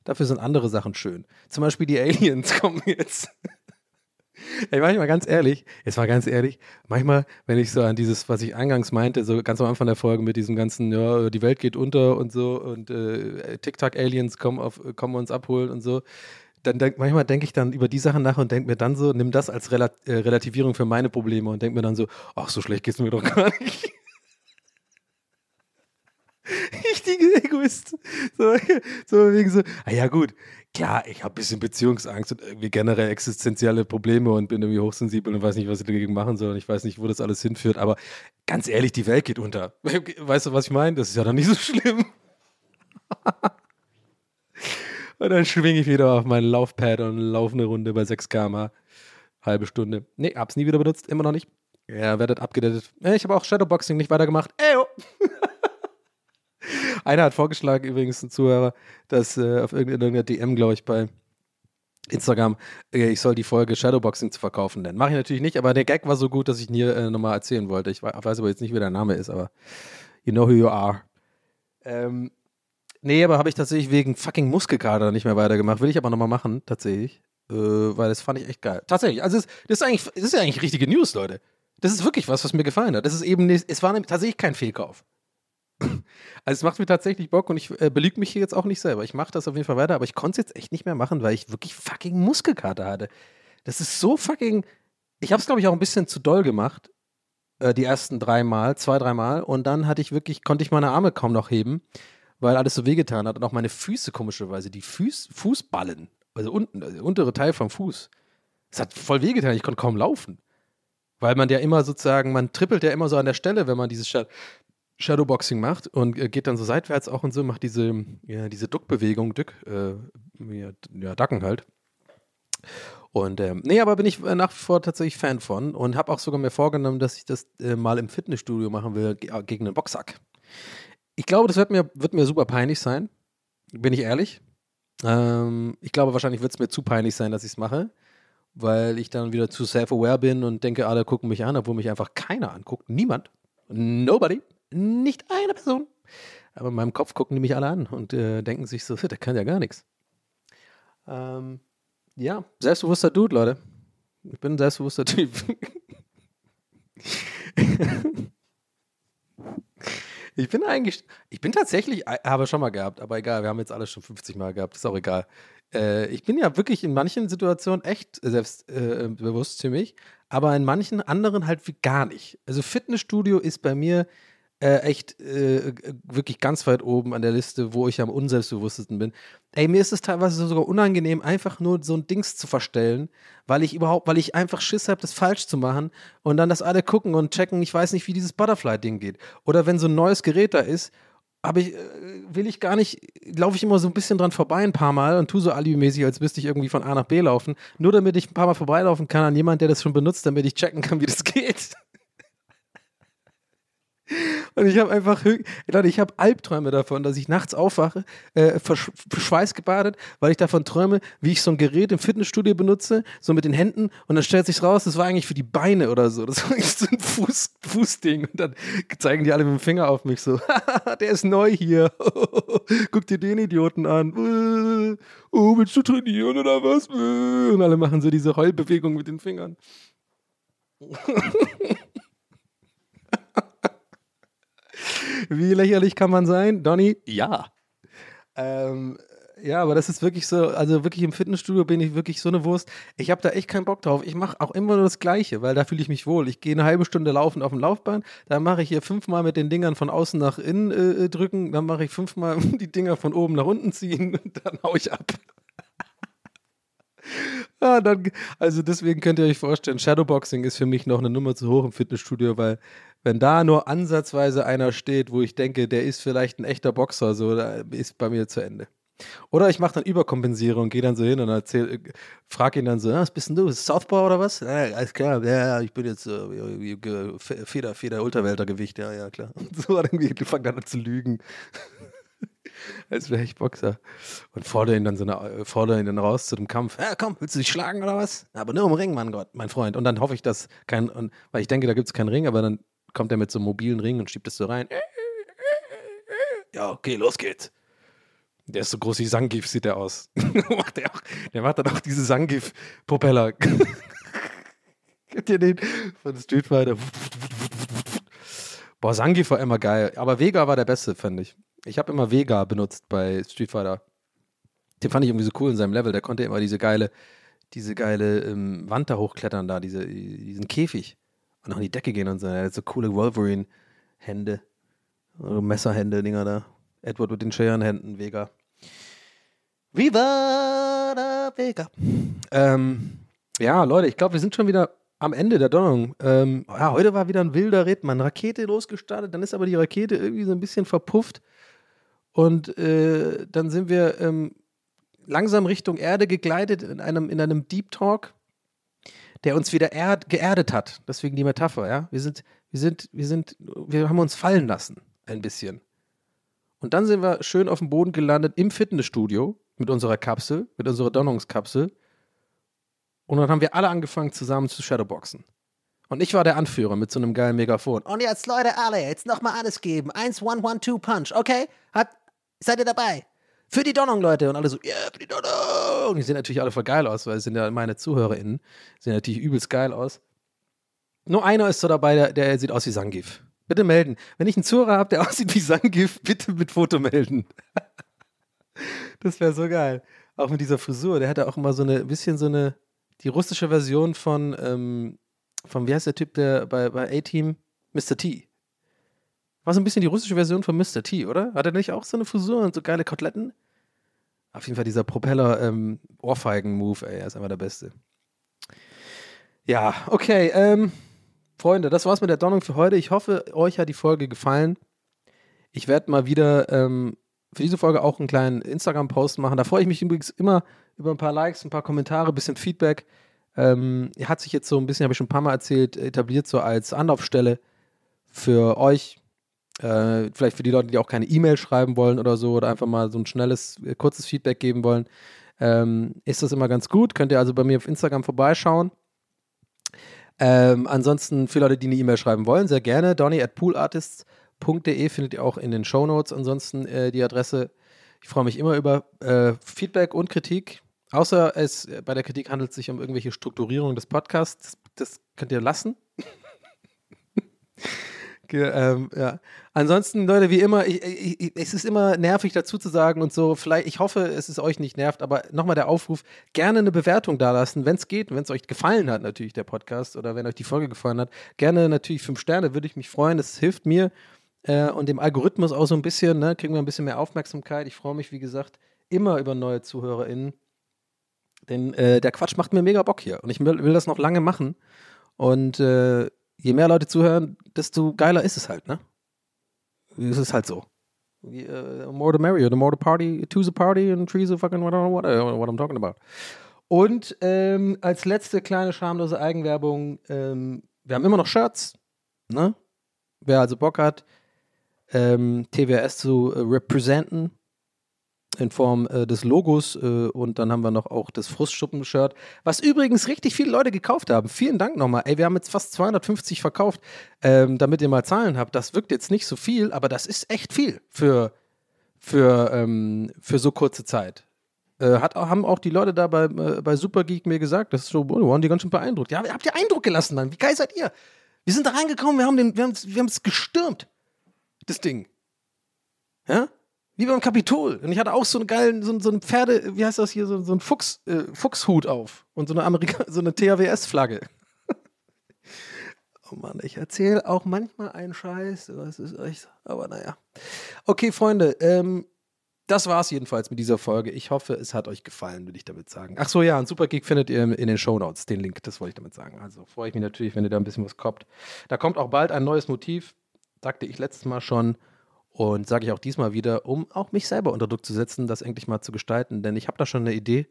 Dafür sind andere Sachen schön. Zum Beispiel die Aliens kommen jetzt. Ey, manchmal ganz ehrlich, jetzt mal ganz ehrlich, manchmal, wenn ich so an dieses, was ich eingangs meinte, so ganz am Anfang der Folge mit diesem ganzen, ja, die Welt geht unter und so und äh, TikTok-Aliens kommen, kommen uns abholen und so, dann denk, manchmal denke ich dann über die Sachen nach und denke mir dann so, nimm das als Relat äh, Relativierung für meine Probleme und denke mir dann so, ach, so schlecht geht's mir doch gar nicht. Richtige Egoist. So, so wegen so, ah ja gut, klar, ich habe ein bisschen Beziehungsangst und irgendwie generell existenzielle Probleme und bin irgendwie hochsensibel und weiß nicht, was ich dagegen machen soll und ich weiß nicht, wo das alles hinführt, aber ganz ehrlich, die Welt geht unter. Weißt du, was ich meine? Das ist ja dann nicht so schlimm. und dann schwinge ich wieder auf mein Laufpad und laufe eine Runde bei 6 km Halbe Stunde. Nee, hab's nie wieder benutzt, immer noch nicht. Ja, werdet abgedatet. Ich habe auch Shadowboxing nicht weitergemacht. Eyo! Einer hat vorgeschlagen, übrigens ein Zuhörer, dass äh, auf irgendeiner DM, glaube ich, bei Instagram, äh, ich soll die Folge Shadowboxing zu verkaufen nennen. Mache ich natürlich nicht, aber der Gag war so gut, dass ich ihn hier äh, nochmal erzählen wollte. Ich weiß aber jetzt nicht, wie der Name ist, aber you know who you are. Ähm, nee, aber habe ich tatsächlich wegen fucking Muskelkater nicht mehr weitergemacht. Will ich aber nochmal machen, tatsächlich. Äh, weil das fand ich echt geil. Tatsächlich, also das ist eigentlich, das ist ja eigentlich richtige News, Leute. Das ist wirklich was, was mir gefallen hat. Das ist eben, es war tatsächlich kein Fehlkauf. Also es macht mir tatsächlich Bock und ich äh, belüge mich hier jetzt auch nicht selber. Ich mache das auf jeden Fall weiter, aber ich konnte es jetzt echt nicht mehr machen, weil ich wirklich fucking Muskelkater hatte. Das ist so fucking. Ich habe es, glaube ich, auch ein bisschen zu doll gemacht. Äh, die ersten drei Mal, zwei, drei Mal. Und dann hatte ich wirklich, konnte ich meine Arme kaum noch heben, weil alles so wehgetan hat. Und auch meine Füße komischerweise, die Fuß, Fußballen, also unten, also der untere Teil vom Fuß. Es hat voll wehgetan, ich konnte kaum laufen. Weil man ja immer sozusagen, man trippelt ja immer so an der Stelle, wenn man dieses Shadowboxing macht und äh, geht dann so seitwärts auch und so, macht diese, ja, diese Duckbewegung, Duck, äh, ja, Dacken halt. Und ähm, nee, aber bin ich äh, nach wie vor tatsächlich Fan von und habe auch sogar mir vorgenommen, dass ich das äh, mal im Fitnessstudio machen will äh, gegen einen Boxsack. Ich glaube, das wird mir, wird mir super peinlich sein, bin ich ehrlich. Ähm, ich glaube, wahrscheinlich wird es mir zu peinlich sein, dass ich es mache, weil ich dann wieder zu self-aware bin und denke, alle gucken mich an, obwohl mich einfach keiner anguckt. Niemand. Nobody. Nicht eine Person. Aber in meinem Kopf gucken die mich alle an und äh, denken sich so, der kann ja gar nichts. Ähm, ja, selbstbewusster Dude, Leute. Ich bin ein selbstbewusster Typ. ich bin eigentlich, ich bin tatsächlich, äh, habe schon mal gehabt, aber egal, wir haben jetzt alles schon 50 Mal gehabt, ist auch egal. Äh, ich bin ja wirklich in manchen Situationen echt selbstbewusst äh, ziemlich, aber in manchen anderen halt wie gar nicht. Also Fitnessstudio ist bei mir äh, echt äh, wirklich ganz weit oben an der Liste, wo ich am unselbstbewusstesten bin. Ey, mir ist es teilweise sogar unangenehm, einfach nur so ein Dings zu verstellen, weil ich überhaupt, weil ich einfach Schiss habe, das falsch zu machen und dann das alle gucken und checken, ich weiß nicht, wie dieses Butterfly-Ding geht. Oder wenn so ein neues Gerät da ist, aber ich, äh, will ich gar nicht, laufe ich immer so ein bisschen dran vorbei ein paar Mal und tue so alimäßig, als müsste ich irgendwie von A nach B laufen, nur damit ich ein paar Mal vorbeilaufen kann an jemand, der das schon benutzt, damit ich checken kann, wie das geht. Und ich habe einfach, Leute, ich habe Albträume davon, dass ich nachts aufwache, äh, schweißgebadet, weil ich davon träume, wie ich so ein Gerät im Fitnessstudio benutze, so mit den Händen und dann stellt sich raus, das war eigentlich für die Beine oder so. Das war eigentlich so ein Fuß, Fußding. Und dann zeigen die alle mit dem Finger auf mich so, der ist neu hier. Guck dir den Idioten an. Oh, willst du trainieren oder was? Und alle machen so diese Heulbewegung mit den Fingern. Wie lächerlich kann man sein? Donny? Ja. Ähm, Ja, aber das ist wirklich so, also wirklich im Fitnessstudio bin ich wirklich so eine Wurst. Ich habe da echt keinen Bock drauf. Ich mache auch immer nur das Gleiche, weil da fühle ich mich wohl. Ich gehe eine halbe Stunde laufen auf dem Laufbahn, dann mache ich hier fünfmal mit den Dingern von außen nach innen äh, drücken, dann mache ich fünfmal die Dinger von oben nach unten ziehen und dann hau ich ab. ja, dann, also deswegen könnt ihr euch vorstellen, Shadowboxing ist für mich noch eine Nummer zu hoch im Fitnessstudio, weil wenn da nur ansatzweise einer steht, wo ich denke, der ist vielleicht ein echter Boxer, so, da ist bei mir zu Ende. Oder ich mache dann Überkompensierung, gehe dann so hin und erzähl, frag ihn dann so, was bist denn du? Southpaw oder was? Ja, alles klar, ja, ich bin jetzt äh, Feder, Feder, Ultraweltergewicht, ja, ja, klar. Und so irgendwie fangt dann an zu lügen. Als wäre ich Boxer. Und fordere ihn dann so eine, fordere ihn dann raus zu dem Kampf. Ja, komm, willst du dich schlagen oder was? Aber nur im Ring, mein Gott, mein Freund. Und dann hoffe ich, dass kein, und, weil ich denke, da gibt es keinen Ring, aber dann kommt er mit so einem mobilen Ring und schiebt es so rein. Ja, okay, los geht's. Der ist so groß wie Sangif, sieht der aus. macht der, auch, der macht dann auch diese Sangif-Propeller. Kennt ihr den von Street Fighter? Boah, Sangif war immer geil. Aber Vega war der Beste, fand ich. Ich habe immer Vega benutzt bei Street Fighter. Den fand ich irgendwie so cool in seinem Level. Der konnte immer diese geile, diese geile ähm, Wand da hochklettern, da, diese, diesen Käfig. Und auch in die Decke gehen und so. Er hat so coole Wolverine-Hände. Messerhände, Dinger da. Edward mit den Scherenhänden, Vega. Viva la Vega. Ähm, ja, Leute, ich glaube, wir sind schon wieder am Ende der Donnerung. Ähm, ja, heute war wieder ein wilder. Man Rakete losgestartet, dann ist aber die Rakete irgendwie so ein bisschen verpufft. Und äh, dann sind wir ähm, langsam Richtung Erde gegleitet in einem, in einem Deep Talk, der uns wieder erd, geerdet hat. Deswegen die Metapher, ja. Wir sind, wir sind, wir sind, wir haben uns fallen lassen, ein bisschen. Und dann sind wir schön auf dem Boden gelandet im Fitnessstudio mit unserer Kapsel, mit unserer Donnungskapsel. Und dann haben wir alle angefangen zusammen zu Shadowboxen. Und ich war der Anführer mit so einem geilen Megafon. Und jetzt, Leute, alle, jetzt nochmal alles geben. Eins, one, one, two, punch. Okay? Hat, seid ihr dabei? Für die Donnung, Leute. Und alle so, ja, yeah, für die Donnung. Die sehen natürlich alle voll geil aus, weil es sind ja meine ZuhörerInnen. Sehen natürlich übelst geil aus. Nur einer ist so dabei, der, der sieht aus wie Sangif. Bitte melden. Wenn ich einen Zuhörer habe, der aussieht wie Sangif, bitte mit Foto melden. das wäre so geil. Auch mit dieser Frisur. Der hatte auch immer so eine bisschen so eine, die russische Version von, ähm, von wie heißt der Typ, der bei, bei A-Team? Mr. T. War so ein bisschen die russische Version von Mr. T, oder? Hat er nicht auch so eine Frisur und so geile Koteletten? Auf jeden Fall dieser Propeller-Ohrfeigen-Move, ähm, ey, er ist einfach der Beste. Ja, okay, ähm, Freunde, das war's mit der Donnung für heute. Ich hoffe, euch hat die Folge gefallen. Ich werde mal wieder ähm, für diese Folge auch einen kleinen Instagram-Post machen. Da freue ich mich übrigens immer über ein paar Likes, ein paar Kommentare, ein bisschen Feedback. Ähm, hat sich jetzt so ein bisschen, habe ich schon ein paar Mal erzählt, etabliert so als Anlaufstelle für euch. Äh, vielleicht für die Leute, die auch keine E-Mail schreiben wollen oder so oder einfach mal so ein schnelles, äh, kurzes Feedback geben wollen. Ähm, ist das immer ganz gut. Könnt ihr also bei mir auf Instagram vorbeischauen. Ähm, ansonsten für Leute, die eine E-Mail schreiben wollen, sehr gerne. Donny at poolartists.de findet ihr auch in den Show Notes. Ansonsten äh, die Adresse. Ich freue mich immer über äh, Feedback und Kritik. Außer es äh, bei der Kritik handelt es sich um irgendwelche Strukturierung des Podcasts. Das, das könnt ihr lassen. ähm, ja. Ansonsten, Leute, wie immer, ich, ich, es ist immer nervig dazu zu sagen und so. Vielleicht, ich hoffe, es ist euch nicht nervt, aber nochmal der Aufruf: gerne eine Bewertung dalassen, wenn es geht, wenn es euch gefallen hat, natürlich der Podcast oder wenn euch die Folge gefallen hat. Gerne natürlich fünf Sterne, würde ich mich freuen. Das hilft mir äh, und dem Algorithmus auch so ein bisschen. Ne, kriegen wir ein bisschen mehr Aufmerksamkeit. Ich freue mich, wie gesagt, immer über neue ZuhörerInnen. Denn äh, der Quatsch macht mir mega Bock hier und ich will, will das noch lange machen. Und äh, je mehr Leute zuhören, desto geiler ist es halt, ne? Es ist halt so. Uh, more the merrier, the more the party, two's a party and three's a fucking what, what, what I'm talking about. Und ähm, als letzte kleine schamlose Eigenwerbung, ähm, wir haben immer noch Shirts, ne? Wer also Bock hat, ähm, TWS zu äh, representen, in Form äh, des Logos äh, und dann haben wir noch auch das Frustschuppen-Shirt, was übrigens richtig viele Leute gekauft haben. Vielen Dank nochmal. Ey, wir haben jetzt fast 250 verkauft, ähm, damit ihr mal Zahlen habt. Das wirkt jetzt nicht so viel, aber das ist echt viel für, für, ähm, für so kurze Zeit. Äh, hat, haben auch die Leute da bei, äh, bei Supergeek mir gesagt, das ist so, boah, waren die ganz schön beeindruckt. Ja, habt ihr Eindruck gelassen, Mann? Wie geil seid ihr? Wir sind da reingekommen, wir haben den, wir es wir gestürmt. Das Ding. Ja? Wie beim Kapitol. Und ich hatte auch so einen geilen, so, so einen Pferde, wie heißt das hier, so, so einen Fuchs, äh, Fuchshut auf und so eine Amerika so eine THWS-Flagge. oh Mann, ich erzähle auch manchmal einen Scheiß. Das ist echt, aber naja. Okay, Freunde, ähm, das war's jedenfalls mit dieser Folge. Ich hoffe, es hat euch gefallen, würde ich damit sagen. Ach so, ja, ein Supergeek findet ihr in den Shownotes, den Link, das wollte ich damit sagen. Also freue ich mich natürlich, wenn ihr da ein bisschen was kommt. Da kommt auch bald ein neues Motiv, sagte ich letztes Mal schon und sage ich auch diesmal wieder, um auch mich selber unter Druck zu setzen, das endlich mal zu gestalten, denn ich habe da schon eine Idee.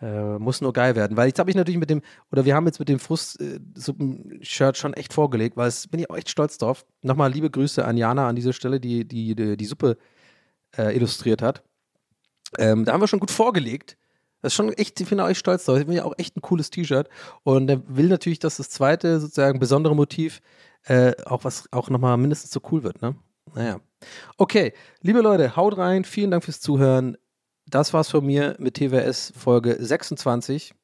Äh, muss nur geil werden, weil jetzt habe ich natürlich mit dem, oder wir haben jetzt mit dem Frust-Suppen-Shirt schon echt vorgelegt, weil es bin ich auch echt stolz drauf. Nochmal liebe Grüße an Jana an dieser Stelle, die die, die, die Suppe äh, illustriert hat. Ähm, da haben wir schon gut vorgelegt. Das ist schon echt, ich bin auch echt stolz drauf. Ich finde ja auch echt ein cooles T-Shirt. Und er will natürlich, dass das zweite sozusagen besondere Motiv äh, auch was auch nochmal mindestens so cool wird, ne? Naja. Okay, liebe Leute, haut rein. Vielen Dank fürs Zuhören. Das war's von mir mit TWS Folge 26.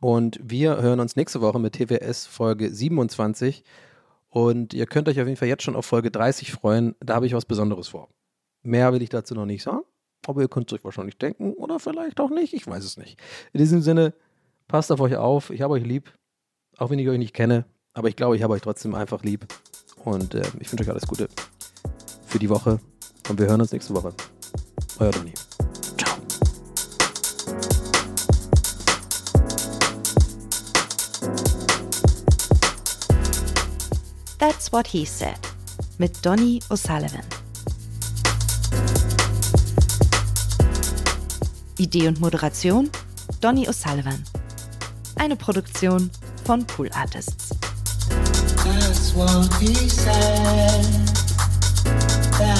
Und wir hören uns nächste Woche mit TWS Folge 27. Und ihr könnt euch auf jeden Fall jetzt schon auf Folge 30 freuen. Da habe ich was Besonderes vor. Mehr will ich dazu noch nicht sagen. Aber ihr könnt es euch wahrscheinlich denken oder vielleicht auch nicht. Ich weiß es nicht. In diesem Sinne, passt auf euch auf. Ich habe euch lieb. Auch wenn ich euch nicht kenne. Aber ich glaube, ich habe euch trotzdem einfach lieb. Und äh, ich wünsche euch alles Gute für die Woche. Und wir hören uns nächste Woche. Euer Donny. Ciao. That's What He Said mit Donny O'Sullivan. Idee und Moderation Donny O'Sullivan. Eine Produktion von Pool Artists. That's what he said.